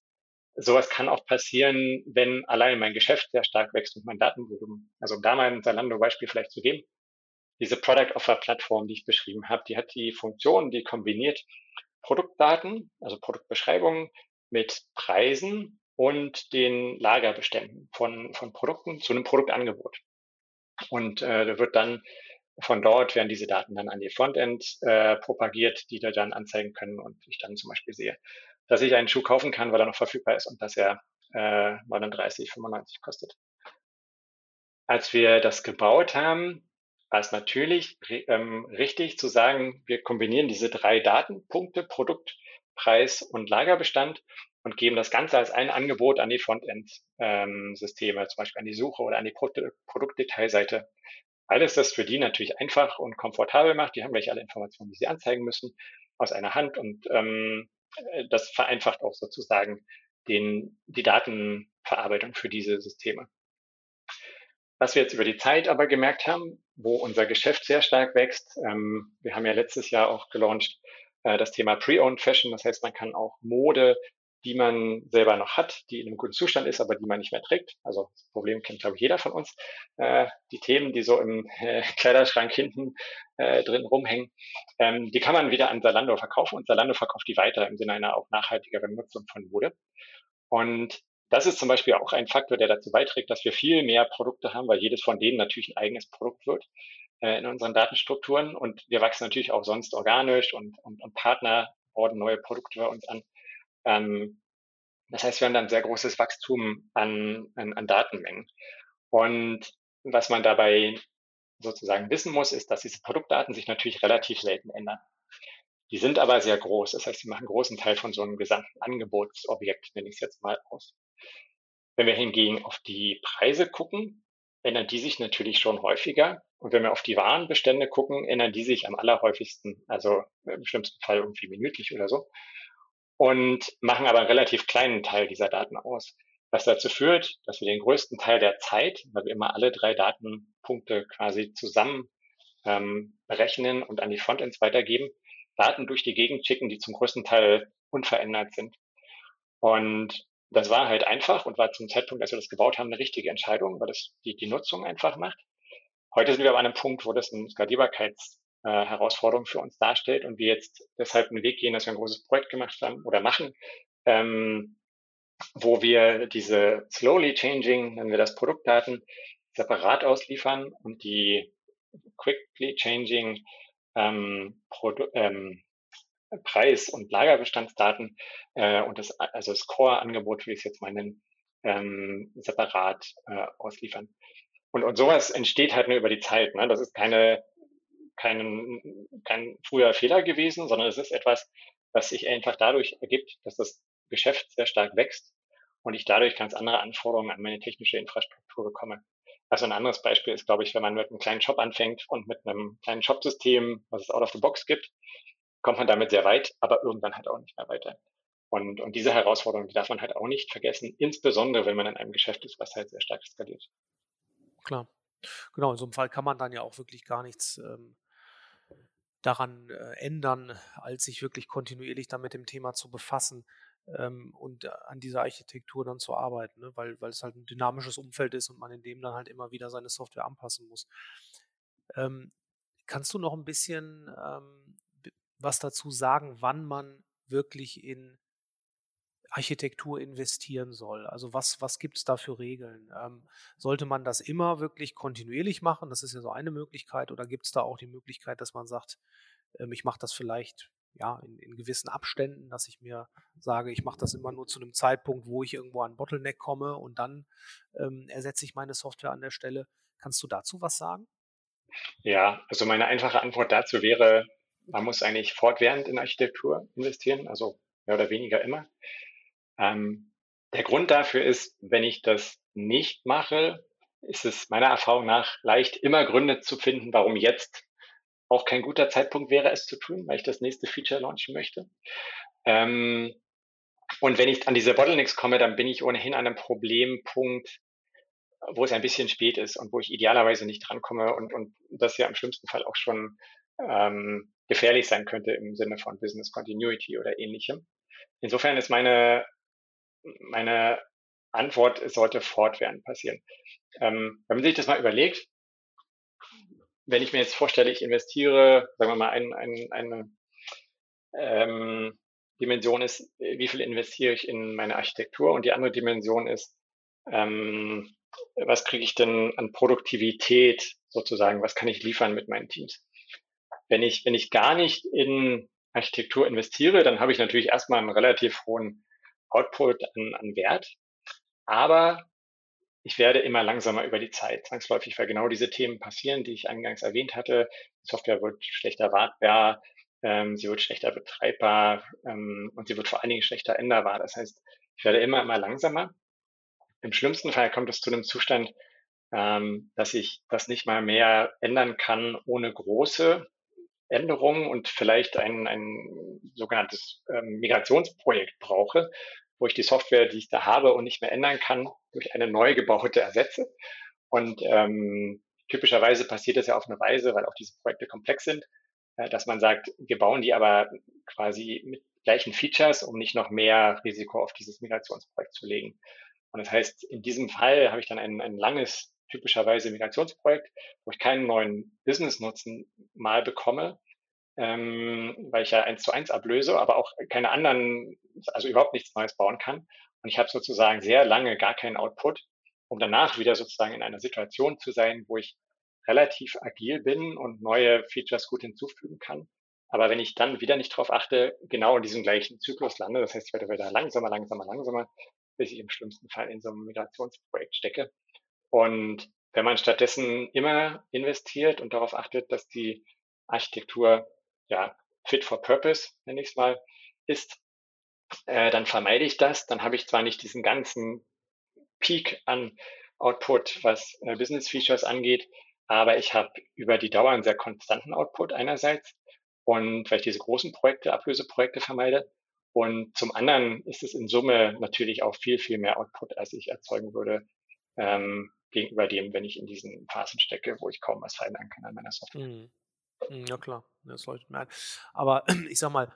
Sowas kann auch passieren, wenn allein mein Geschäft sehr stark wächst und mein Datenvolumen. Also um da mal ein Zalando-Beispiel vielleicht zu geben. Diese Product Offer Plattform, die ich beschrieben habe, die hat die Funktion, die kombiniert Produktdaten, also Produktbeschreibungen mit Preisen und den Lagerbeständen von, von Produkten zu einem Produktangebot. Und äh, da wird dann von dort werden diese Daten dann an die Frontend äh, propagiert, die da dann anzeigen können und ich dann zum Beispiel sehe, dass ich einen Schuh kaufen kann, weil er noch verfügbar ist und dass er äh, 39,95 kostet. Als wir das gebaut haben, war es natürlich ähm, richtig zu sagen, wir kombinieren diese drei Datenpunkte, Produkt, Preis und Lagerbestand und geben das Ganze als ein Angebot an die Frontend-Systeme, ähm, zum Beispiel an die Suche oder an die Pro Produktdetailseite alles das für die natürlich einfach und komfortabel macht. Die haben gleich alle Informationen, die sie anzeigen müssen, aus einer Hand und ähm, äh, das vereinfacht auch sozusagen den, die Datenverarbeitung für diese Systeme. Was wir jetzt über die Zeit aber gemerkt haben, wo unser Geschäft sehr stark wächst, ähm, wir haben ja letztes Jahr auch gelauncht äh, das Thema Pre-Owned Fashion, das heißt, man kann auch Mode die man selber noch hat, die in einem guten Zustand ist, aber die man nicht mehr trägt. Also das Problem kennt, glaube ich, jeder von uns. Äh, die Themen, die so im äh, Kleiderschrank hinten äh, drin rumhängen, ähm, die kann man wieder an Zalando verkaufen und Zalando verkauft die weiter im Sinne einer auch nachhaltigeren Nutzung von Mode. Und das ist zum Beispiel auch ein Faktor, der dazu beiträgt, dass wir viel mehr Produkte haben, weil jedes von denen natürlich ein eigenes Produkt wird äh, in unseren Datenstrukturen. Und wir wachsen natürlich auch sonst organisch und, und, und Partner ordnen neue Produkte bei uns an. Ähm, das heißt, wir haben dann sehr großes Wachstum an, an, an Datenmengen. Und was man dabei sozusagen wissen muss, ist, dass diese Produktdaten sich natürlich relativ selten ändern. Die sind aber sehr groß. Das heißt, sie machen einen großen Teil von so einem gesamten Angebotsobjekt, nenne ich es jetzt mal aus. Wenn wir hingegen auf die Preise gucken, ändern die sich natürlich schon häufiger. Und wenn wir auf die Warenbestände gucken, ändern die sich am allerhäufigsten, also im schlimmsten Fall irgendwie minütlich oder so und machen aber einen relativ kleinen Teil dieser Daten aus. Was dazu führt, dass wir den größten Teil der Zeit, weil wir immer alle drei Datenpunkte quasi zusammen ähm, berechnen und an die Frontends weitergeben, Daten durch die Gegend schicken, die zum größten Teil unverändert sind. Und Das war halt einfach und war zum Zeitpunkt, als wir das gebaut haben, eine richtige Entscheidung, weil das die, die Nutzung einfach macht. Heute sind wir aber an einem Punkt, wo das eine Skalierbarkeitsherausforderung äh, für uns darstellt und wir jetzt deshalb einen Weg gehen, dass wir ein großes Projekt gemacht haben oder machen, ähm, wo wir diese slowly changing, nennen wir das Produktdaten, separat ausliefern und die quickly changing ähm, Produ ähm, Preis- und Lagerbestandsdaten äh, und das, also das Core-Angebot, wie ich es jetzt mal nennen, ähm, separat äh, ausliefern. Und, und sowas entsteht halt nur über die Zeit. Ne? Das ist keine, kein, kein früher Fehler gewesen, sondern es ist etwas, was sich einfach dadurch ergibt, dass das Geschäft sehr stark wächst und ich dadurch ganz andere Anforderungen an meine technische Infrastruktur bekomme. Also ein anderes Beispiel ist, glaube ich, wenn man mit einem kleinen Shop anfängt und mit einem kleinen Shop-System, was es out of the box gibt, kommt man damit sehr weit, aber irgendwann halt auch nicht mehr weiter. Und, und diese Herausforderung, die darf man halt auch nicht vergessen, insbesondere wenn man in einem Geschäft ist, was halt sehr stark skaliert. Klar. Genau, in so einem Fall kann man dann ja auch wirklich gar nichts ähm, daran äh, ändern, als sich wirklich kontinuierlich dann mit dem Thema zu befassen ähm, und äh, an dieser Architektur dann zu arbeiten, ne? weil, weil es halt ein dynamisches Umfeld ist und man in dem dann halt immer wieder seine Software anpassen muss. Ähm, kannst du noch ein bisschen ähm, was dazu sagen, wann man wirklich in Architektur investieren soll. Also was, was gibt es da für Regeln? Ähm, sollte man das immer wirklich kontinuierlich machen? Das ist ja so eine Möglichkeit. Oder gibt es da auch die Möglichkeit, dass man sagt, ähm, ich mache das vielleicht ja, in, in, gewissen Abständen, dass ich mir sage, ich mache das immer nur zu einem Zeitpunkt, wo ich irgendwo an Bottleneck komme und dann ähm, ersetze ich meine Software an der Stelle. Kannst du dazu was sagen? Ja, also meine einfache Antwort dazu wäre, man muss eigentlich fortwährend in Architektur investieren, also mehr oder weniger immer. Ähm, der Grund dafür ist, wenn ich das nicht mache, ist es meiner Erfahrung nach leicht, immer Gründe zu finden, warum jetzt auch kein guter Zeitpunkt wäre, es zu tun, weil ich das nächste Feature launchen möchte. Ähm, und wenn ich an diese Bottlenecks komme, dann bin ich ohnehin an einem Problempunkt, wo es ein bisschen spät ist und wo ich idealerweise nicht drankomme und, und das ja im schlimmsten Fall auch schon ähm, gefährlich sein könnte im Sinne von Business Continuity oder ähnlichem. Insofern ist meine, meine Antwort, sollte fortwährend passieren. Ähm, wenn man sich das mal überlegt, wenn ich mir jetzt vorstelle, ich investiere, sagen wir mal, ein, ein, eine ähm, Dimension ist, wie viel investiere ich in meine Architektur und die andere Dimension ist, ähm, was kriege ich denn an Produktivität sozusagen, was kann ich liefern mit meinen Teams. Wenn ich, wenn ich gar nicht in Architektur investiere, dann habe ich natürlich erstmal einen relativ hohen Output an, an Wert. Aber ich werde immer langsamer über die Zeit, zwangsläufig, weil genau diese Themen passieren, die ich eingangs erwähnt hatte. Die Software wird schlechter wartbar, ähm, sie wird schlechter betreibbar ähm, und sie wird vor allen Dingen schlechter änderbar. Das heißt, ich werde immer, immer langsamer. Im schlimmsten Fall kommt es zu einem Zustand, ähm, dass ich das nicht mal mehr ändern kann ohne große Änderungen und vielleicht ein, ein sogenanntes ähm, Migrationsprojekt brauche, wo ich die Software, die ich da habe und nicht mehr ändern kann, durch eine neu gebaute ersetze. Und ähm, typischerweise passiert das ja auf eine Weise, weil auch diese Projekte komplex sind, äh, dass man sagt, wir bauen die aber quasi mit gleichen Features, um nicht noch mehr Risiko auf dieses Migrationsprojekt zu legen. Und das heißt, in diesem Fall habe ich dann ein, ein langes typischerweise Migrationsprojekt, wo ich keinen neuen Business-Nutzen mal bekomme, ähm, weil ich ja eins zu eins ablöse, aber auch keine anderen, also überhaupt nichts Neues bauen kann. Und ich habe sozusagen sehr lange gar keinen Output, um danach wieder sozusagen in einer Situation zu sein, wo ich relativ agil bin und neue Features gut hinzufügen kann. Aber wenn ich dann wieder nicht darauf achte, genau in diesem gleichen Zyklus lande, das heißt, ich werde wieder langsamer, langsamer, langsamer, bis ich im schlimmsten Fall in so einem Migrationsprojekt stecke. Und wenn man stattdessen immer investiert und darauf achtet, dass die Architektur ja fit for purpose, nenne ich es mal, ist, äh, dann vermeide ich das. Dann habe ich zwar nicht diesen ganzen Peak an Output, was äh, Business Features angeht, aber ich habe über die Dauer einen sehr konstanten Output einerseits und weil ich diese großen Projekte, Ablöseprojekte vermeide. Und zum anderen ist es in Summe natürlich auch viel, viel mehr Output, als ich erzeugen würde, ähm, gegenüber dem, wenn ich in diesen Phasen stecke, wo ich kaum was verändern kann an meiner Software. Mhm. mhm ja klar, das leuchtet mir ein. Aber ich sag mal,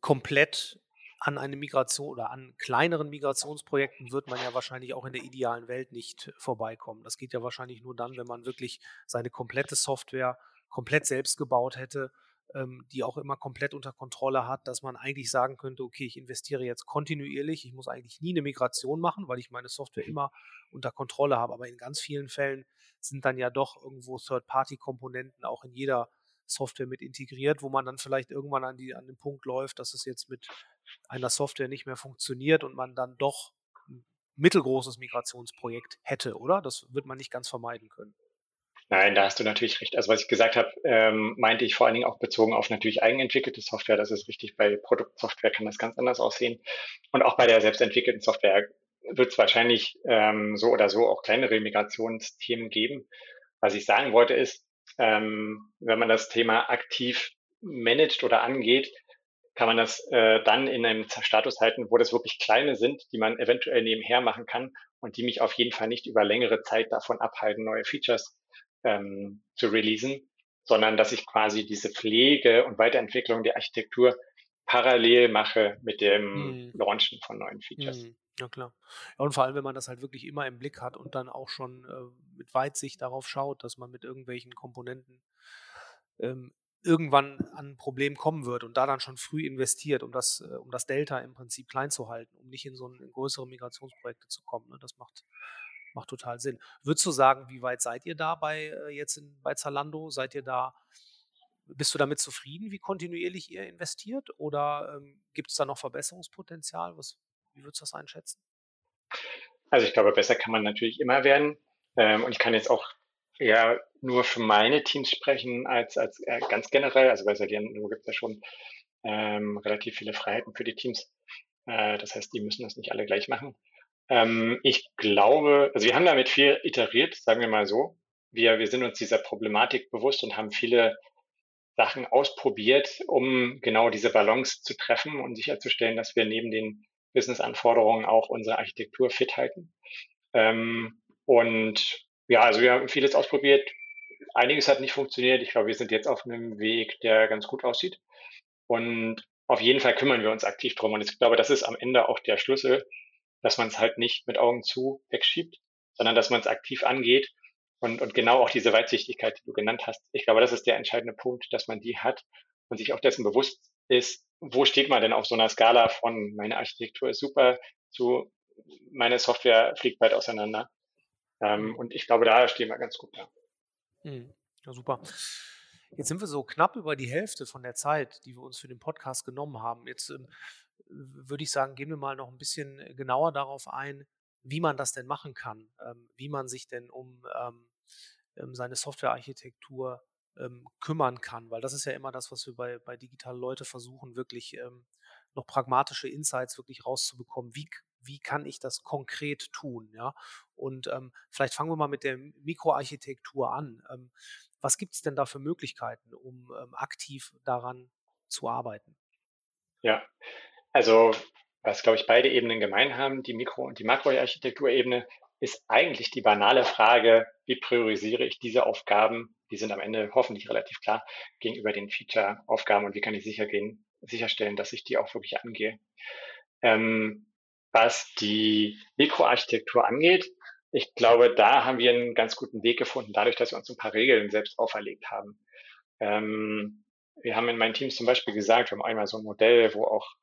komplett an eine Migration oder an kleineren Migrationsprojekten wird man ja wahrscheinlich auch in der idealen Welt nicht vorbeikommen. Das geht ja wahrscheinlich nur dann, wenn man wirklich seine komplette Software komplett selbst gebaut hätte, ähm, die auch immer komplett unter Kontrolle hat, dass man eigentlich sagen könnte, okay, ich investiere jetzt kontinuierlich, ich muss eigentlich nie eine Migration machen, weil ich meine Software immer unter Kontrolle habe. Aber in ganz vielen Fällen sind dann ja doch irgendwo Third-Party-Komponenten auch in jeder Software mit integriert, wo man dann vielleicht irgendwann an, die, an den Punkt läuft, dass es jetzt mit einer Software nicht mehr funktioniert und man dann doch ein mittelgroßes Migrationsprojekt hätte, oder? Das wird man nicht ganz vermeiden können. Nein, da hast du natürlich recht. Also was ich gesagt habe, ähm, meinte ich vor allen Dingen auch bezogen auf natürlich eigenentwickelte Software. Das ist richtig. Bei Produktsoftware kann das ganz anders aussehen. Und auch bei der selbstentwickelten Software wird es wahrscheinlich ähm, so oder so auch kleinere Migrationsthemen geben. Was ich sagen wollte ist, ähm, wenn man das Thema aktiv managt oder angeht, kann man das äh, dann in einem Status halten, wo das wirklich kleine sind, die man eventuell nebenher machen kann und die mich auf jeden Fall nicht über längere Zeit davon abhalten, neue Features ähm, zu releasen, sondern dass ich quasi diese Pflege und Weiterentwicklung der Architektur parallel mache mit dem hm. Launchen von neuen Features. Hm. Ja, klar. Ja, und vor allem, wenn man das halt wirklich immer im Blick hat und dann auch schon äh, mit Weitsicht darauf schaut, dass man mit irgendwelchen Komponenten ähm, irgendwann an ein Problem kommen wird und da dann schon früh investiert, um das, äh, um das Delta im Prinzip klein zu halten, um nicht in so ein, in größere Migrationsprojekte zu kommen. Ne? Das macht, macht total Sinn. Würdest du sagen, wie weit seid ihr da bei äh, jetzt in, bei Zalando? Seid ihr da, bist du damit zufrieden, wie kontinuierlich ihr investiert? Oder ähm, gibt es da noch Verbesserungspotenzial? Was, wie würdest du das einschätzen? Also ich glaube, besser kann man natürlich immer werden. Ähm, und ich kann jetzt auch eher nur für meine Teams sprechen als, als äh, ganz generell. Also bei Saliendo gibt es ja schon ähm, relativ viele Freiheiten für die Teams. Äh, das heißt, die müssen das nicht alle gleich machen. Ähm, ich glaube, also wir haben damit viel iteriert, sagen wir mal so. Wir, wir sind uns dieser Problematik bewusst und haben viele Sachen ausprobiert, um genau diese Balance zu treffen und sicherzustellen, dass wir neben den Business-Anforderungen auch unsere Architektur fit halten. Ähm, und ja, also wir haben vieles ausprobiert. Einiges hat nicht funktioniert. Ich glaube, wir sind jetzt auf einem Weg, der ganz gut aussieht. Und auf jeden Fall kümmern wir uns aktiv drum. Und ich glaube, das ist am Ende auch der Schlüssel, dass man es halt nicht mit Augen zu wegschiebt, sondern dass man es aktiv angeht und, und genau auch diese Weitsichtigkeit, die du genannt hast. Ich glaube, das ist der entscheidende Punkt, dass man die hat und sich auch dessen bewusst ist, wo steht man denn auf so einer Skala von meine Architektur ist super zu meine Software fliegt bald auseinander. Ähm, und ich glaube, da stehen wir ganz gut da. Mhm. Ja, super. Jetzt sind wir so knapp über die Hälfte von der Zeit, die wir uns für den Podcast genommen haben. Jetzt ähm, würde ich sagen, gehen wir mal noch ein bisschen genauer darauf ein, wie man das denn machen kann, ähm, wie man sich denn um ähm, ähm seine Softwarearchitektur ähm, kümmern kann, weil das ist ja immer das, was wir bei, bei digitalen Leute versuchen, wirklich ähm, noch pragmatische Insights wirklich rauszubekommen. Wie, wie kann ich das konkret tun? Ja? Und ähm, vielleicht fangen wir mal mit der Mikroarchitektur an. Was gibt es denn da für Möglichkeiten, um aktiv daran zu arbeiten? Ja, also was, glaube ich, beide Ebenen gemein haben, die Mikro- und die Makroarchitekturebene, ist eigentlich die banale Frage, wie priorisiere ich diese Aufgaben, die sind am Ende hoffentlich relativ klar, gegenüber den Feature-Aufgaben und wie kann ich sicher gehen, sicherstellen, dass ich die auch wirklich angehe. Ähm, was die Mikroarchitektur angeht, ich glaube, da haben wir einen ganz guten Weg gefunden, dadurch, dass wir uns ein paar Regeln selbst auferlegt haben. Ähm, wir haben in meinen Teams zum Beispiel gesagt, wir haben einmal so ein Modell, wo auch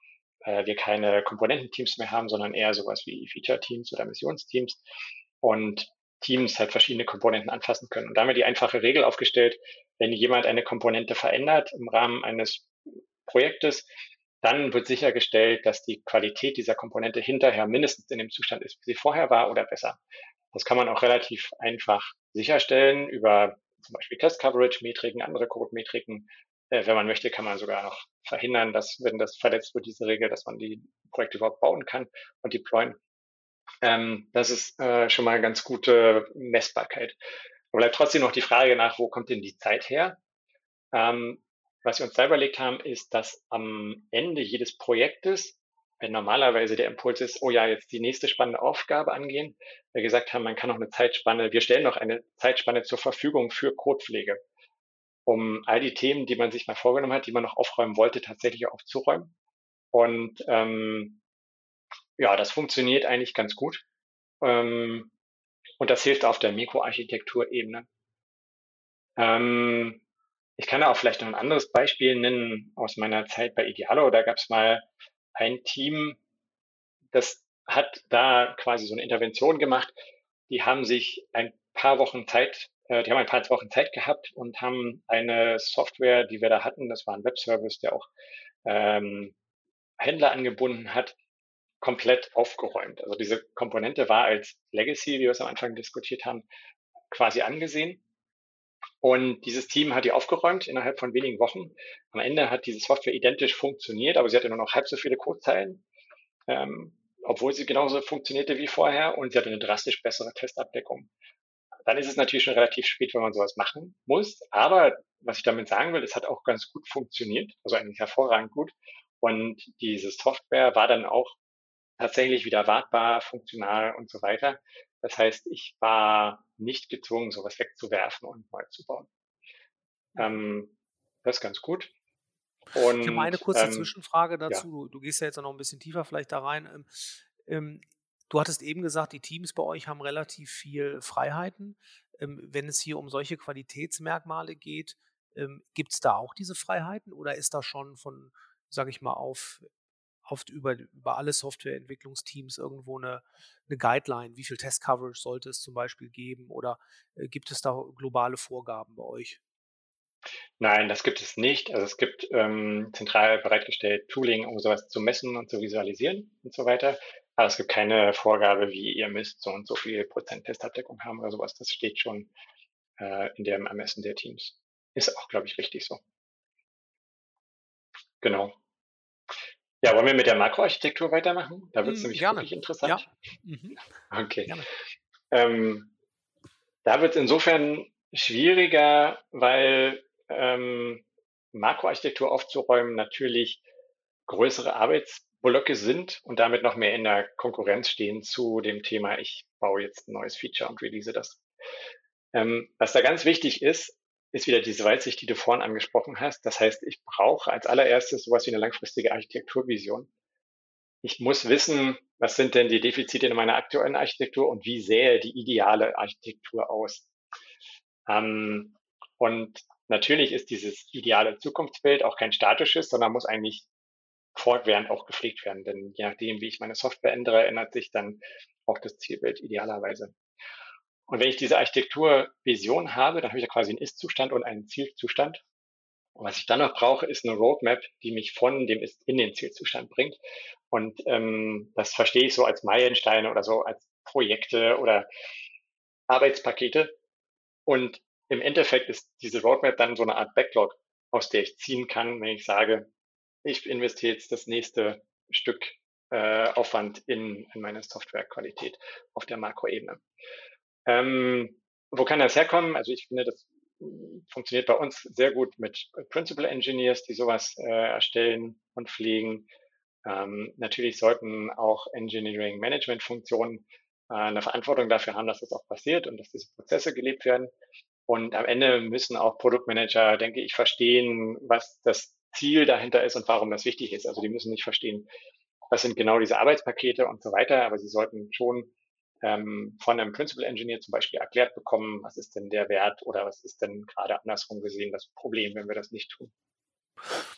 äh, wir keine Komponententeams mehr haben, sondern eher sowas wie Feature-Teams oder Missionsteams und Teams halt verschiedene Komponenten anfassen können. Und da haben wir die einfache Regel aufgestellt, wenn jemand eine Komponente verändert im Rahmen eines Projektes, dann wird sichergestellt, dass die Qualität dieser Komponente hinterher mindestens in dem Zustand ist, wie sie vorher war oder besser. Das kann man auch relativ einfach sicherstellen über zum Beispiel Test-Coverage-Metriken, andere Code-Metriken, äh, wenn man möchte, kann man sogar noch verhindern, dass, wenn das verletzt wird, diese Regel, dass man die Projekte überhaupt bauen kann und deployen. Ähm, das ist äh, schon mal eine ganz gute Messbarkeit. Aber bleibt trotzdem noch die Frage nach, wo kommt denn die Zeit her? Ähm, was wir uns da überlegt haben, ist, dass am Ende jedes Projektes, wenn normalerweise der Impuls ist, oh ja, jetzt die nächste spannende Aufgabe angehen, wir gesagt haben, man kann noch eine Zeitspanne, wir stellen noch eine Zeitspanne zur Verfügung für Codepflege um all die Themen, die man sich mal vorgenommen hat, die man noch aufräumen wollte, tatsächlich aufzuräumen. Und ähm, ja, das funktioniert eigentlich ganz gut. Ähm, und das hilft auf der Mikroarchitekturebene. Ähm, ich kann auch vielleicht noch ein anderes Beispiel nennen aus meiner Zeit bei Idealo. Da gab es mal ein Team, das hat da quasi so eine Intervention gemacht. Die haben sich ein paar Wochen Zeit, äh, die haben ein paar Wochen Zeit gehabt und haben eine Software, die wir da hatten, das war ein Webservice, der auch ähm, Händler angebunden hat, komplett aufgeräumt. Also diese Komponente war als Legacy, wie wir es am Anfang diskutiert haben, quasi angesehen. Und dieses Team hat die aufgeräumt innerhalb von wenigen Wochen. Am Ende hat diese Software identisch funktioniert, aber sie hatte nur noch halb so viele Codezeilen, ähm, obwohl sie genauso funktionierte wie vorher und sie hatte eine drastisch bessere Testabdeckung. Dann ist es natürlich schon relativ spät, wenn man sowas machen muss. Aber was ich damit sagen will, es hat auch ganz gut funktioniert, also eigentlich hervorragend gut. Und diese Software war dann auch tatsächlich wieder wartbar, funktional und so weiter. Das heißt, ich war nicht gezwungen, sowas wegzuwerfen und neu zu bauen. Ähm, das ist ganz gut. Und, ich habe eine kurze ähm, Zwischenfrage dazu. Ja. Du, du, gehst ja jetzt noch ein bisschen tiefer vielleicht da rein. Ähm, ähm, du hattest eben gesagt, die Teams bei euch haben relativ viel Freiheiten. Ähm, wenn es hier um solche Qualitätsmerkmale geht, ähm, gibt es da auch diese Freiheiten oder ist das schon von, sage ich mal, auf oft über, über alle Softwareentwicklungsteams irgendwo eine, eine Guideline. Wie viel Test-Coverage sollte es zum Beispiel geben oder äh, gibt es da globale Vorgaben bei euch? Nein, das gibt es nicht. Also es gibt ähm, zentral bereitgestellt Tooling, um sowas zu messen und zu visualisieren und so weiter. Aber es gibt keine Vorgabe, wie ihr müsst so und so viel Prozent Testabdeckung haben oder sowas. Das steht schon äh, in dem Ermessen der Teams. Ist auch, glaube ich, richtig so. Genau. Ja, wollen wir mit der Makroarchitektur weitermachen? Da wird es hm, nämlich gerne. wirklich interessant. Ja. Mhm. Okay. Ähm, da wird es insofern schwieriger, weil ähm, Makroarchitektur aufzuräumen natürlich größere Arbeitsblöcke sind und damit noch mehr in der Konkurrenz stehen zu dem Thema, ich baue jetzt ein neues Feature und release das. Ähm, was da ganz wichtig ist, ist wieder diese Weitsicht, die du vorhin angesprochen hast. Das heißt, ich brauche als allererstes sowas wie eine langfristige Architekturvision. Ich muss wissen, was sind denn die Defizite in meiner aktuellen Architektur und wie sähe die ideale Architektur aus. Ähm, und natürlich ist dieses ideale Zukunftsbild auch kein statisches, sondern muss eigentlich fortwährend auch gepflegt werden. Denn je nachdem, wie ich meine Software ändere, ändert sich dann auch das Zielbild idealerweise. Und wenn ich diese Architekturvision habe, dann habe ich ja quasi einen Ist-Zustand und einen Zielzustand. Und was ich dann noch brauche, ist eine Roadmap, die mich von dem Ist in den Zielzustand bringt. Und ähm, das verstehe ich so als Meilensteine oder so als Projekte oder Arbeitspakete. Und im Endeffekt ist diese Roadmap dann so eine Art Backlog, aus der ich ziehen kann, wenn ich sage, ich investiere jetzt das nächste Stück äh, Aufwand in, in meine Softwarequalität auf der Makroebene. Ähm, wo kann das herkommen? Also ich finde, das funktioniert bei uns sehr gut mit Principal Engineers, die sowas äh, erstellen und pflegen. Ähm, natürlich sollten auch Engineering Management Funktionen äh, eine Verantwortung dafür haben, dass das auch passiert und dass diese Prozesse gelebt werden. Und am Ende müssen auch Produktmanager, denke ich, verstehen, was das Ziel dahinter ist und warum das wichtig ist. Also die müssen nicht verstehen, was sind genau diese Arbeitspakete und so weiter, aber sie sollten schon ähm, von einem Principal Engineer zum Beispiel erklärt bekommen, was ist denn der Wert oder was ist denn gerade andersrum gesehen das Problem, wenn wir das nicht tun.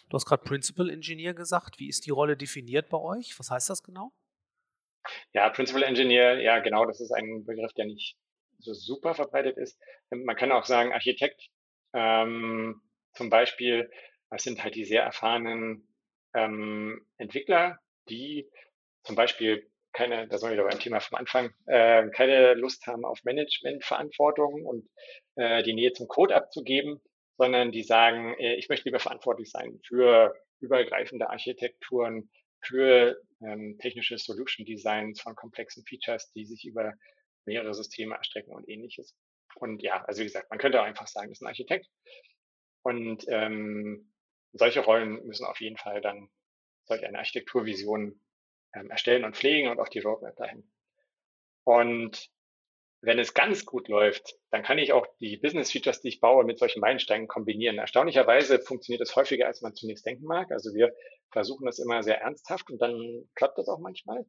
Du hast gerade Principal Engineer gesagt. Wie ist die Rolle definiert bei euch? Was heißt das genau? Ja, Principal Engineer, ja genau, das ist ein Begriff, der nicht so super verbreitet ist. Man kann auch sagen Architekt. Ähm, zum Beispiel, das sind halt die sehr erfahrenen ähm, Entwickler, die zum Beispiel keine, da sind wir wieder beim Thema vom Anfang, äh, keine Lust haben auf Managementverantwortung und äh, die Nähe zum Code abzugeben, sondern die sagen, äh, ich möchte lieber verantwortlich sein für übergreifende Architekturen, für ähm, technische Solution Designs von komplexen Features, die sich über mehrere Systeme erstrecken und ähnliches. Und ja, also wie gesagt, man könnte auch einfach sagen, das ist ein Architekt. Und ähm, solche Rollen müssen auf jeden Fall dann solch eine Architekturvision ähm, erstellen und pflegen und auch die Roadmap dahin. Und wenn es ganz gut läuft, dann kann ich auch die Business Features, die ich baue, mit solchen Meilensteinen kombinieren. Erstaunlicherweise funktioniert das häufiger, als man zunächst denken mag. Also wir versuchen das immer sehr ernsthaft und dann klappt das auch manchmal.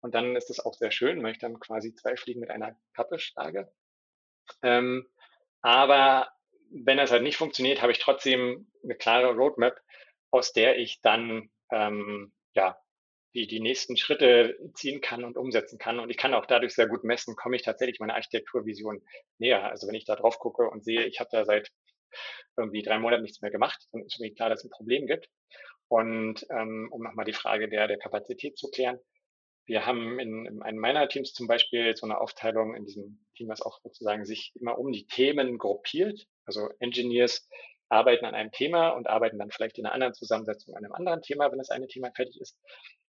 Und dann ist das auch sehr schön, weil ich dann quasi zwei Fliegen mit einer Kappe schlage. Ähm, aber wenn das halt nicht funktioniert, habe ich trotzdem eine klare Roadmap, aus der ich dann ähm, ja die, die nächsten Schritte ziehen kann und umsetzen kann. Und ich kann auch dadurch sehr gut messen, komme ich tatsächlich meiner Architekturvision näher. Also wenn ich da drauf gucke und sehe, ich habe da seit irgendwie drei Monaten nichts mehr gemacht, dann ist mir klar, dass es ein Problem gibt. Und ähm, um nochmal die Frage der, der Kapazität zu klären, wir haben in, in einem meiner Teams zum Beispiel so eine Aufteilung in diesem Team, was auch sozusagen sich immer um die Themen gruppiert. Also Engineers arbeiten an einem Thema und arbeiten dann vielleicht in einer anderen Zusammensetzung an einem anderen Thema, wenn das eine Thema fertig ist.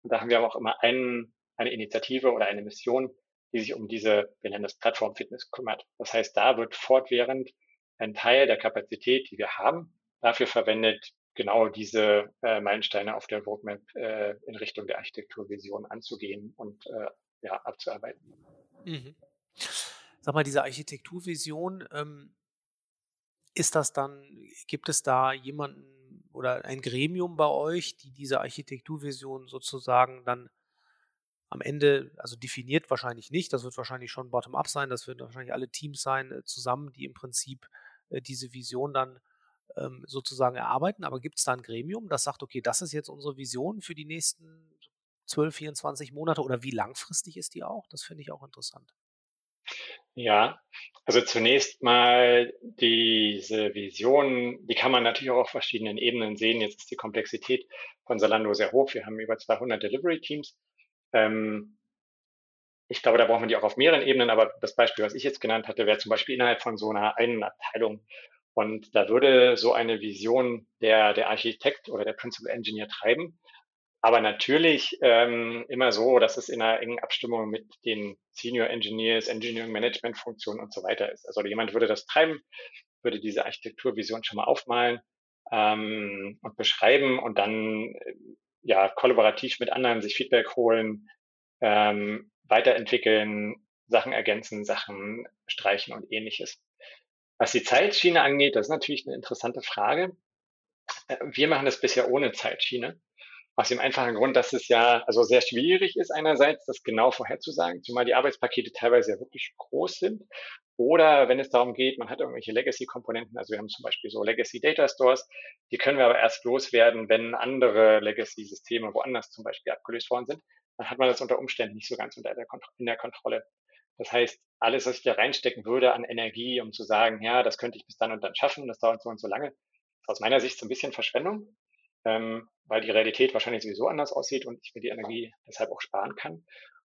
Und da haben wir aber auch immer einen, eine Initiative oder eine Mission, die sich um diese, wir nennen das Plattform Fitness kümmert. Das heißt, da wird fortwährend ein Teil der Kapazität, die wir haben, dafür verwendet, genau diese äh, Meilensteine auf der Roadmap äh, in Richtung der Architekturvision anzugehen und äh, ja, abzuarbeiten. Mhm. Sag mal, diese Architekturvision, ähm, ist das dann, gibt es da jemanden, oder ein Gremium bei euch, die diese Architekturvision sozusagen dann am Ende, also definiert wahrscheinlich nicht, das wird wahrscheinlich schon bottom-up sein, das werden wahrscheinlich alle Teams sein äh, zusammen, die im Prinzip äh, diese Vision dann ähm, sozusagen erarbeiten. Aber gibt es da ein Gremium, das sagt, okay, das ist jetzt unsere Vision für die nächsten 12, 24 Monate oder wie langfristig ist die auch? Das finde ich auch interessant. Ja, also zunächst mal diese Vision, die kann man natürlich auch auf verschiedenen Ebenen sehen. Jetzt ist die Komplexität von Salando sehr hoch. Wir haben über 200 Delivery Teams. Ähm, ich glaube, da braucht man die auch auf mehreren Ebenen, aber das Beispiel, was ich jetzt genannt hatte, wäre zum Beispiel innerhalb von so einer einen Abteilung. Und da würde so eine Vision der, der Architekt oder der Principal Engineer treiben. Aber natürlich ähm, immer so, dass es in einer engen Abstimmung mit den Senior Engineers, Engineering Management Funktionen und so weiter ist. Also jemand würde das treiben, würde diese Architekturvision schon mal aufmalen ähm, und beschreiben und dann äh, ja kollaborativ mit anderen sich Feedback holen, ähm, weiterentwickeln, Sachen ergänzen, Sachen streichen und ähnliches. Was die Zeitschiene angeht, das ist natürlich eine interessante Frage. Äh, wir machen das bisher ohne Zeitschiene. Aus dem einfachen Grund, dass es ja also sehr schwierig ist, einerseits das genau vorherzusagen, zumal die Arbeitspakete teilweise ja wirklich groß sind. Oder wenn es darum geht, man hat irgendwelche Legacy-Komponenten, also wir haben zum Beispiel so Legacy Data Stores, die können wir aber erst loswerden, wenn andere Legacy-Systeme woanders zum Beispiel abgelöst worden sind. Dann hat man das unter Umständen nicht so ganz unter der in der Kontrolle. Das heißt, alles, was ich da reinstecken würde an Energie, um zu sagen, ja, das könnte ich bis dann und dann schaffen, das dauert so und so lange, ist aus meiner Sicht so ein bisschen Verschwendung ähm, weil die Realität wahrscheinlich sowieso anders aussieht und ich mir die Energie deshalb auch sparen kann.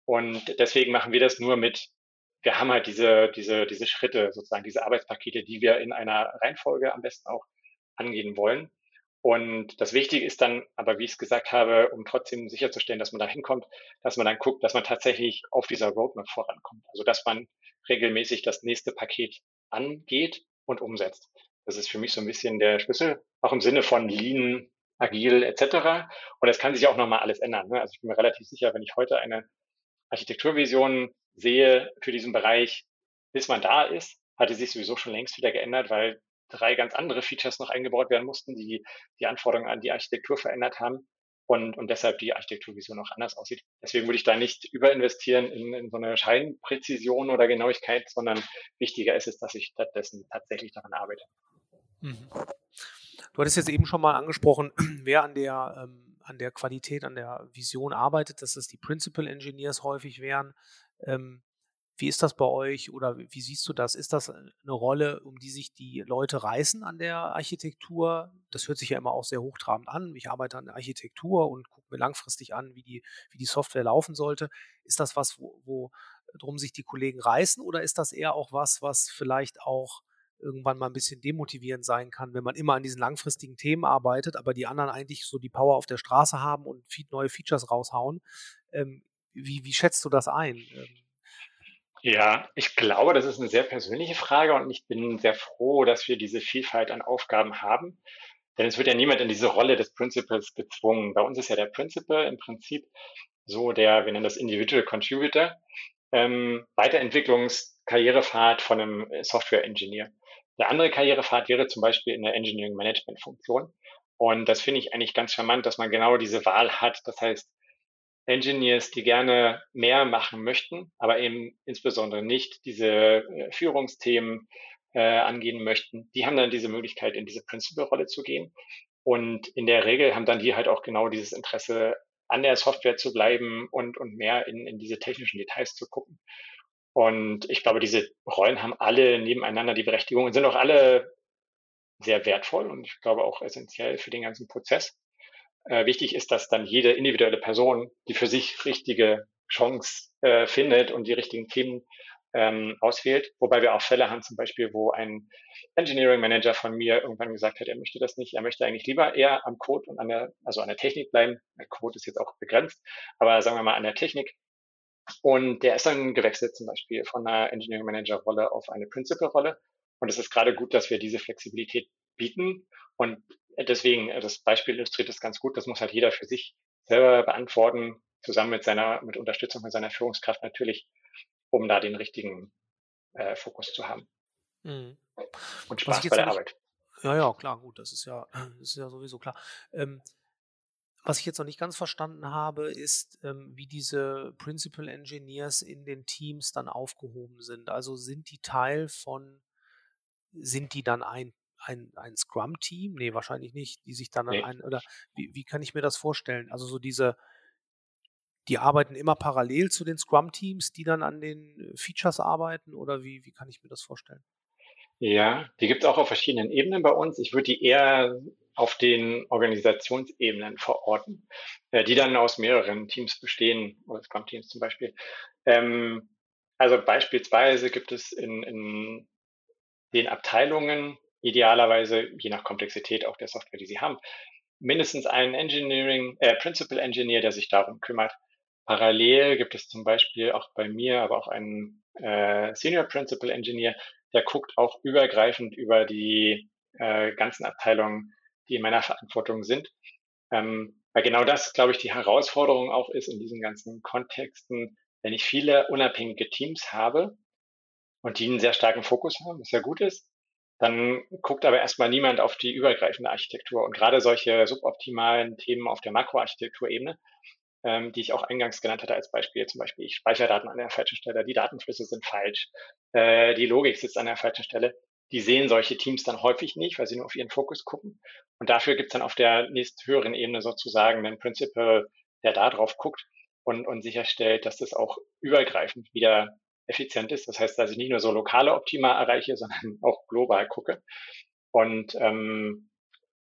Und deswegen machen wir das nur mit, wir haben halt diese, diese, diese Schritte, sozusagen diese Arbeitspakete, die wir in einer Reihenfolge am besten auch angehen wollen. Und das Wichtige ist dann, aber wie ich es gesagt habe, um trotzdem sicherzustellen, dass man da hinkommt, dass man dann guckt, dass man tatsächlich auf dieser Roadmap vorankommt. Also dass man regelmäßig das nächste Paket angeht und umsetzt. Das ist für mich so ein bisschen der Schlüssel, auch im Sinne von Lean agil etc. Und das kann sich auch nochmal alles ändern. Ne? Also ich bin mir relativ sicher, wenn ich heute eine Architekturvision sehe für diesen Bereich, bis man da ist, hatte sich sowieso schon längst wieder geändert, weil drei ganz andere Features noch eingebaut werden mussten, die die Anforderungen an die Architektur verändert haben und, und deshalb die Architekturvision noch anders aussieht. Deswegen würde ich da nicht überinvestieren in, in so eine Scheinpräzision oder Genauigkeit, sondern wichtiger ist es, dass ich stattdessen tatsächlich daran arbeite. Mhm. Du hattest jetzt eben schon mal angesprochen, wer an der, ähm, an der Qualität, an der Vision arbeitet, dass es die Principal Engineers häufig wären. Ähm, wie ist das bei euch oder wie siehst du das? Ist das eine Rolle, um die sich die Leute reißen an der Architektur? Das hört sich ja immer auch sehr hochtrabend an. Ich arbeite an der Architektur und gucke mir langfristig an, wie die, wie die Software laufen sollte. Ist das was, wo, wo drum sich die Kollegen reißen oder ist das eher auch was, was vielleicht auch irgendwann mal ein bisschen demotivierend sein kann, wenn man immer an diesen langfristigen Themen arbeitet, aber die anderen eigentlich so die Power auf der Straße haben und neue Features raushauen. Ähm, wie, wie schätzt du das ein? Ähm, ja, ich glaube, das ist eine sehr persönliche Frage und ich bin sehr froh, dass wir diese Vielfalt an Aufgaben haben. Denn es wird ja niemand in diese Rolle des Principals gezwungen. Bei uns ist ja der Principal im Prinzip so der, wir nennen das Individual Contributor, ähm, Weiterentwicklungs Karrierepfad von einem Software-Engineer. Der andere Karrierepfad wäre zum Beispiel in der Engineering-Management-Funktion. Und das finde ich eigentlich ganz charmant, dass man genau diese Wahl hat. Das heißt, Engineers, die gerne mehr machen möchten, aber eben insbesondere nicht diese äh, Führungsthemen äh, angehen möchten, die haben dann diese Möglichkeit, in diese Principal-Rolle zu gehen. Und in der Regel haben dann die halt auch genau dieses Interesse, an der Software zu bleiben und, und mehr in, in diese technischen Details zu gucken. Und ich glaube, diese Rollen haben alle nebeneinander die Berechtigung und sind auch alle sehr wertvoll und ich glaube auch essentiell für den ganzen Prozess. Äh, wichtig ist, dass dann jede individuelle Person die für sich richtige Chance äh, findet und die richtigen Themen ähm, auswählt. Wobei wir auch Fälle haben, zum Beispiel, wo ein Engineering Manager von mir irgendwann gesagt hat, er möchte das nicht, er möchte eigentlich lieber eher am Code und an der, also an der Technik bleiben. Der Code ist jetzt auch begrenzt, aber sagen wir mal an der Technik. Und der ist dann gewechselt, zum Beispiel von einer Engineering Manager Rolle auf eine Principal Rolle. Und es ist gerade gut, dass wir diese Flexibilität bieten. Und deswegen, das Beispiel illustriert es ganz gut. Das muss halt jeder für sich selber beantworten, zusammen mit seiner, mit Unterstützung von seiner Führungskraft natürlich, um da den richtigen äh, Fokus zu haben. Mhm. Und Spaß bei der Arbeit. Ja, ja, klar, gut, das ist ja, das ist ja sowieso klar. Ähm, was ich jetzt noch nicht ganz verstanden habe, ist, ähm, wie diese Principal Engineers in den Teams dann aufgehoben sind. Also sind die Teil von, sind die dann ein ein, ein Scrum-Team? Nee, wahrscheinlich nicht, die sich dann nee. ein, oder wie, wie kann ich mir das vorstellen? Also so diese, die arbeiten immer parallel zu den Scrum-Teams, die dann an den Features arbeiten oder wie, wie kann ich mir das vorstellen? Ja, die gibt es auch auf verschiedenen Ebenen bei uns. Ich würde die eher auf den Organisationsebenen verorten, äh, die dann aus mehreren Teams bestehen, oder Scrum-Teams zum Beispiel. Ähm, also beispielsweise gibt es in, in den Abteilungen idealerweise, je nach Komplexität auch der Software, die sie haben, mindestens einen Engineering, äh, Principal Engineer, der sich darum kümmert. Parallel gibt es zum Beispiel auch bei mir, aber auch einen äh, Senior Principal Engineer, der guckt auch übergreifend über die äh, ganzen Abteilungen, die in meiner Verantwortung sind. Ähm, weil genau das, glaube ich, die Herausforderung auch ist in diesen ganzen Kontexten, wenn ich viele unabhängige Teams habe und die einen sehr starken Fokus haben, was ja gut ist, dann guckt aber erstmal niemand auf die übergreifende Architektur. Und gerade solche suboptimalen Themen auf der Makroarchitekturebene, ähm, die ich auch eingangs genannt hatte als Beispiel, zum Beispiel ich speichere Daten an der falschen Stelle, die Datenflüsse sind falsch, äh, die Logik sitzt an der falschen Stelle, die sehen solche Teams dann häufig nicht, weil sie nur auf ihren Fokus gucken. Und dafür gibt's dann auf der nächst höheren Ebene sozusagen einen Principal, der da drauf guckt und, und sicherstellt, dass das auch übergreifend wieder effizient ist. Das heißt, dass ich nicht nur so lokale Optima erreiche, sondern auch global gucke. Und ähm,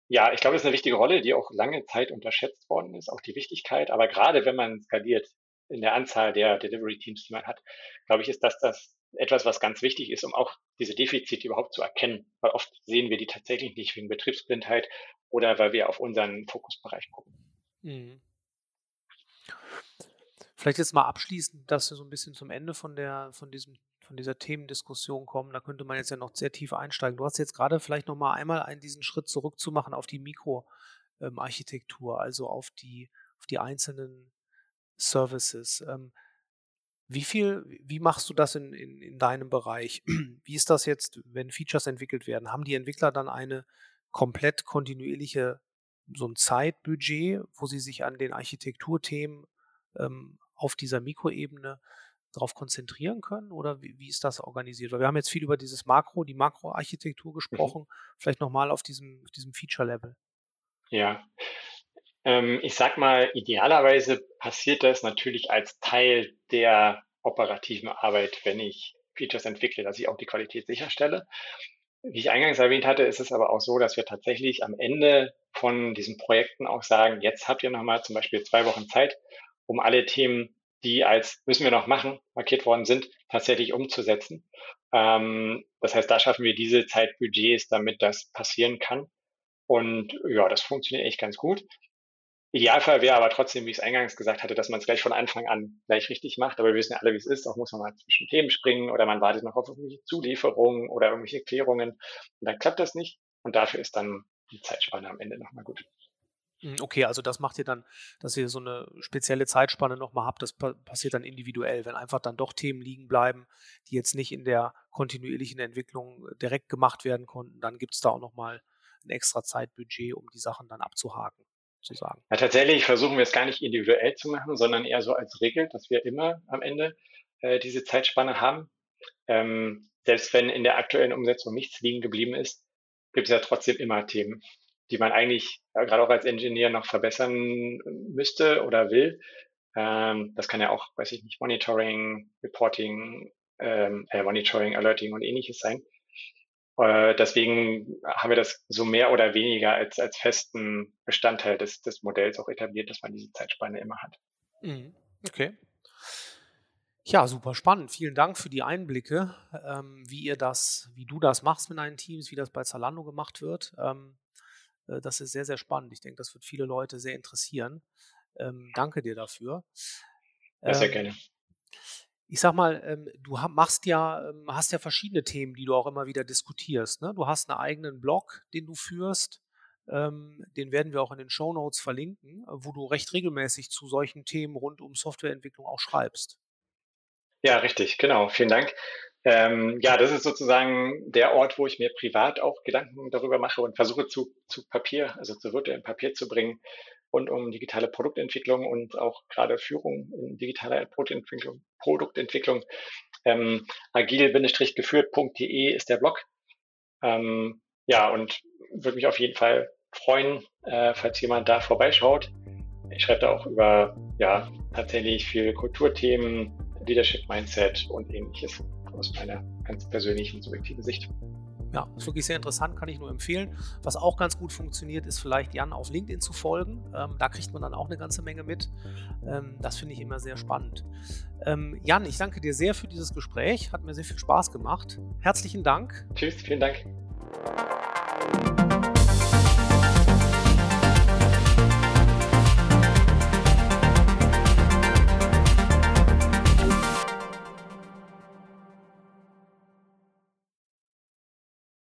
ja, ich glaube, das ist eine wichtige Rolle, die auch lange Zeit unterschätzt worden ist, auch die Wichtigkeit. Aber gerade wenn man skaliert in der Anzahl der Delivery Teams, die man hat, glaube ich, ist das das etwas, was ganz wichtig ist, um auch diese Defizite überhaupt zu erkennen. Weil oft sehen wir die tatsächlich nicht wegen Betriebsblindheit oder weil wir auf unseren Fokusbereich gucken. Mhm. Vielleicht jetzt mal abschließend, dass wir so ein bisschen zum Ende von der, von diesem, von dieser Themendiskussion kommen. Da könnte man jetzt ja noch sehr tief einsteigen. Du hast jetzt gerade vielleicht noch mal einmal einen, diesen Schritt zurückzumachen auf die Mikroarchitektur, ähm, also auf die, auf die einzelnen Services. Ähm, wie viel, wie machst du das in, in, in deinem Bereich? Wie ist das jetzt, wenn Features entwickelt werden? Haben die Entwickler dann eine komplett kontinuierliche, so ein Zeitbudget, wo sie sich an den Architekturthemen ähm, auf dieser Mikroebene darauf konzentrieren können oder wie, wie, ist das organisiert? Weil wir haben jetzt viel über dieses Makro, die Makroarchitektur mhm. gesprochen, mhm. vielleicht nochmal auf diesem, auf diesem Feature-Level. Ja, ähm, ich sag mal, idealerweise passiert das natürlich als Teil der operativen Arbeit, wenn ich Features entwickle, dass ich auch die Qualität sicherstelle. Wie ich eingangs erwähnt hatte, ist es aber auch so, dass wir tatsächlich am Ende von diesen Projekten auch sagen, jetzt habt ihr nochmal zum Beispiel zwei Wochen Zeit, um alle Themen, die als müssen wir noch machen, markiert worden sind, tatsächlich umzusetzen. Ähm, das heißt, da schaffen wir diese Zeitbudgets, damit das passieren kann. Und ja, das funktioniert echt ganz gut. Idealfall wäre aber trotzdem, wie ich es eingangs gesagt hatte, dass man es gleich von Anfang an gleich richtig macht. Aber wir wissen ja alle, wie es ist. Auch muss man mal zwischen Themen springen oder man wartet noch auf irgendwelche Zulieferungen oder irgendwelche Klärungen. Und dann klappt das nicht. Und dafür ist dann die Zeitspanne am Ende nochmal gut. Hm, okay, also das macht ihr dann, dass ihr so eine spezielle Zeitspanne nochmal habt, das passiert dann individuell, wenn einfach dann doch Themen liegen bleiben, die jetzt nicht in der kontinuierlichen Entwicklung direkt gemacht werden konnten, dann gibt es da auch nochmal ein extra Zeitbudget, um die Sachen dann abzuhaken, sozusagen. Ja, tatsächlich versuchen wir es gar nicht individuell zu machen, sondern eher so als Regel, dass wir immer am Ende äh, diese Zeitspanne haben. Ähm, selbst wenn in der aktuellen Umsetzung nichts liegen geblieben ist, gibt es ja trotzdem immer Themen, die man eigentlich äh, gerade auch als Ingenieur noch verbessern müsste oder will. Ähm, das kann ja auch, weiß ich nicht, Monitoring, Reporting, ähm, äh, Monitoring, Alerting und ähnliches sein. Äh, deswegen haben wir das so mehr oder weniger als, als festen Bestandteil des, des Modells auch etabliert, dass man diese Zeitspanne immer hat. Mhm. Okay. Ja, super spannend. Vielen Dank für die Einblicke, ähm, wie ihr das, wie du das machst mit deinen Teams, wie das bei Zalando gemacht wird. Ähm, äh, das ist sehr, sehr spannend. Ich denke, das wird viele Leute sehr interessieren. Ähm, danke dir dafür. Sehr ähm, gerne. Ich sag mal, ähm, du machst ja, ähm, hast ja verschiedene Themen, die du auch immer wieder diskutierst. Ne? Du hast einen eigenen Blog, den du führst. den werden wir auch in den Show Notes verlinken, wo du recht regelmäßig zu solchen Themen rund um Softwareentwicklung auch schreibst. Ja, richtig, genau. Vielen Dank. Ähm, ja, das ist sozusagen der Ort, wo ich mir privat auch Gedanken darüber mache und versuche zu, zu Papier, also zu virtuellem Papier zu bringen und um digitale Produktentwicklung und auch gerade Führung in digitaler Produktentwicklung. Produktentwicklung. Ähm, agil-geführt.de ist der Blog. Ähm, ja, und würde mich auf jeden Fall freuen, äh, falls jemand da vorbeischaut. Ich schreibe da auch über ja tatsächlich viel Kulturthemen, Leadership Mindset und ähnliches aus meiner ganz persönlichen, subjektiven Sicht. Ja, ist wirklich sehr interessant, kann ich nur empfehlen. Was auch ganz gut funktioniert, ist vielleicht Jan auf LinkedIn zu folgen. Ähm, da kriegt man dann auch eine ganze Menge mit. Ähm, das finde ich immer sehr spannend. Ähm, Jan, ich danke dir sehr für dieses Gespräch. Hat mir sehr viel Spaß gemacht. Herzlichen Dank. Tschüss, vielen Dank.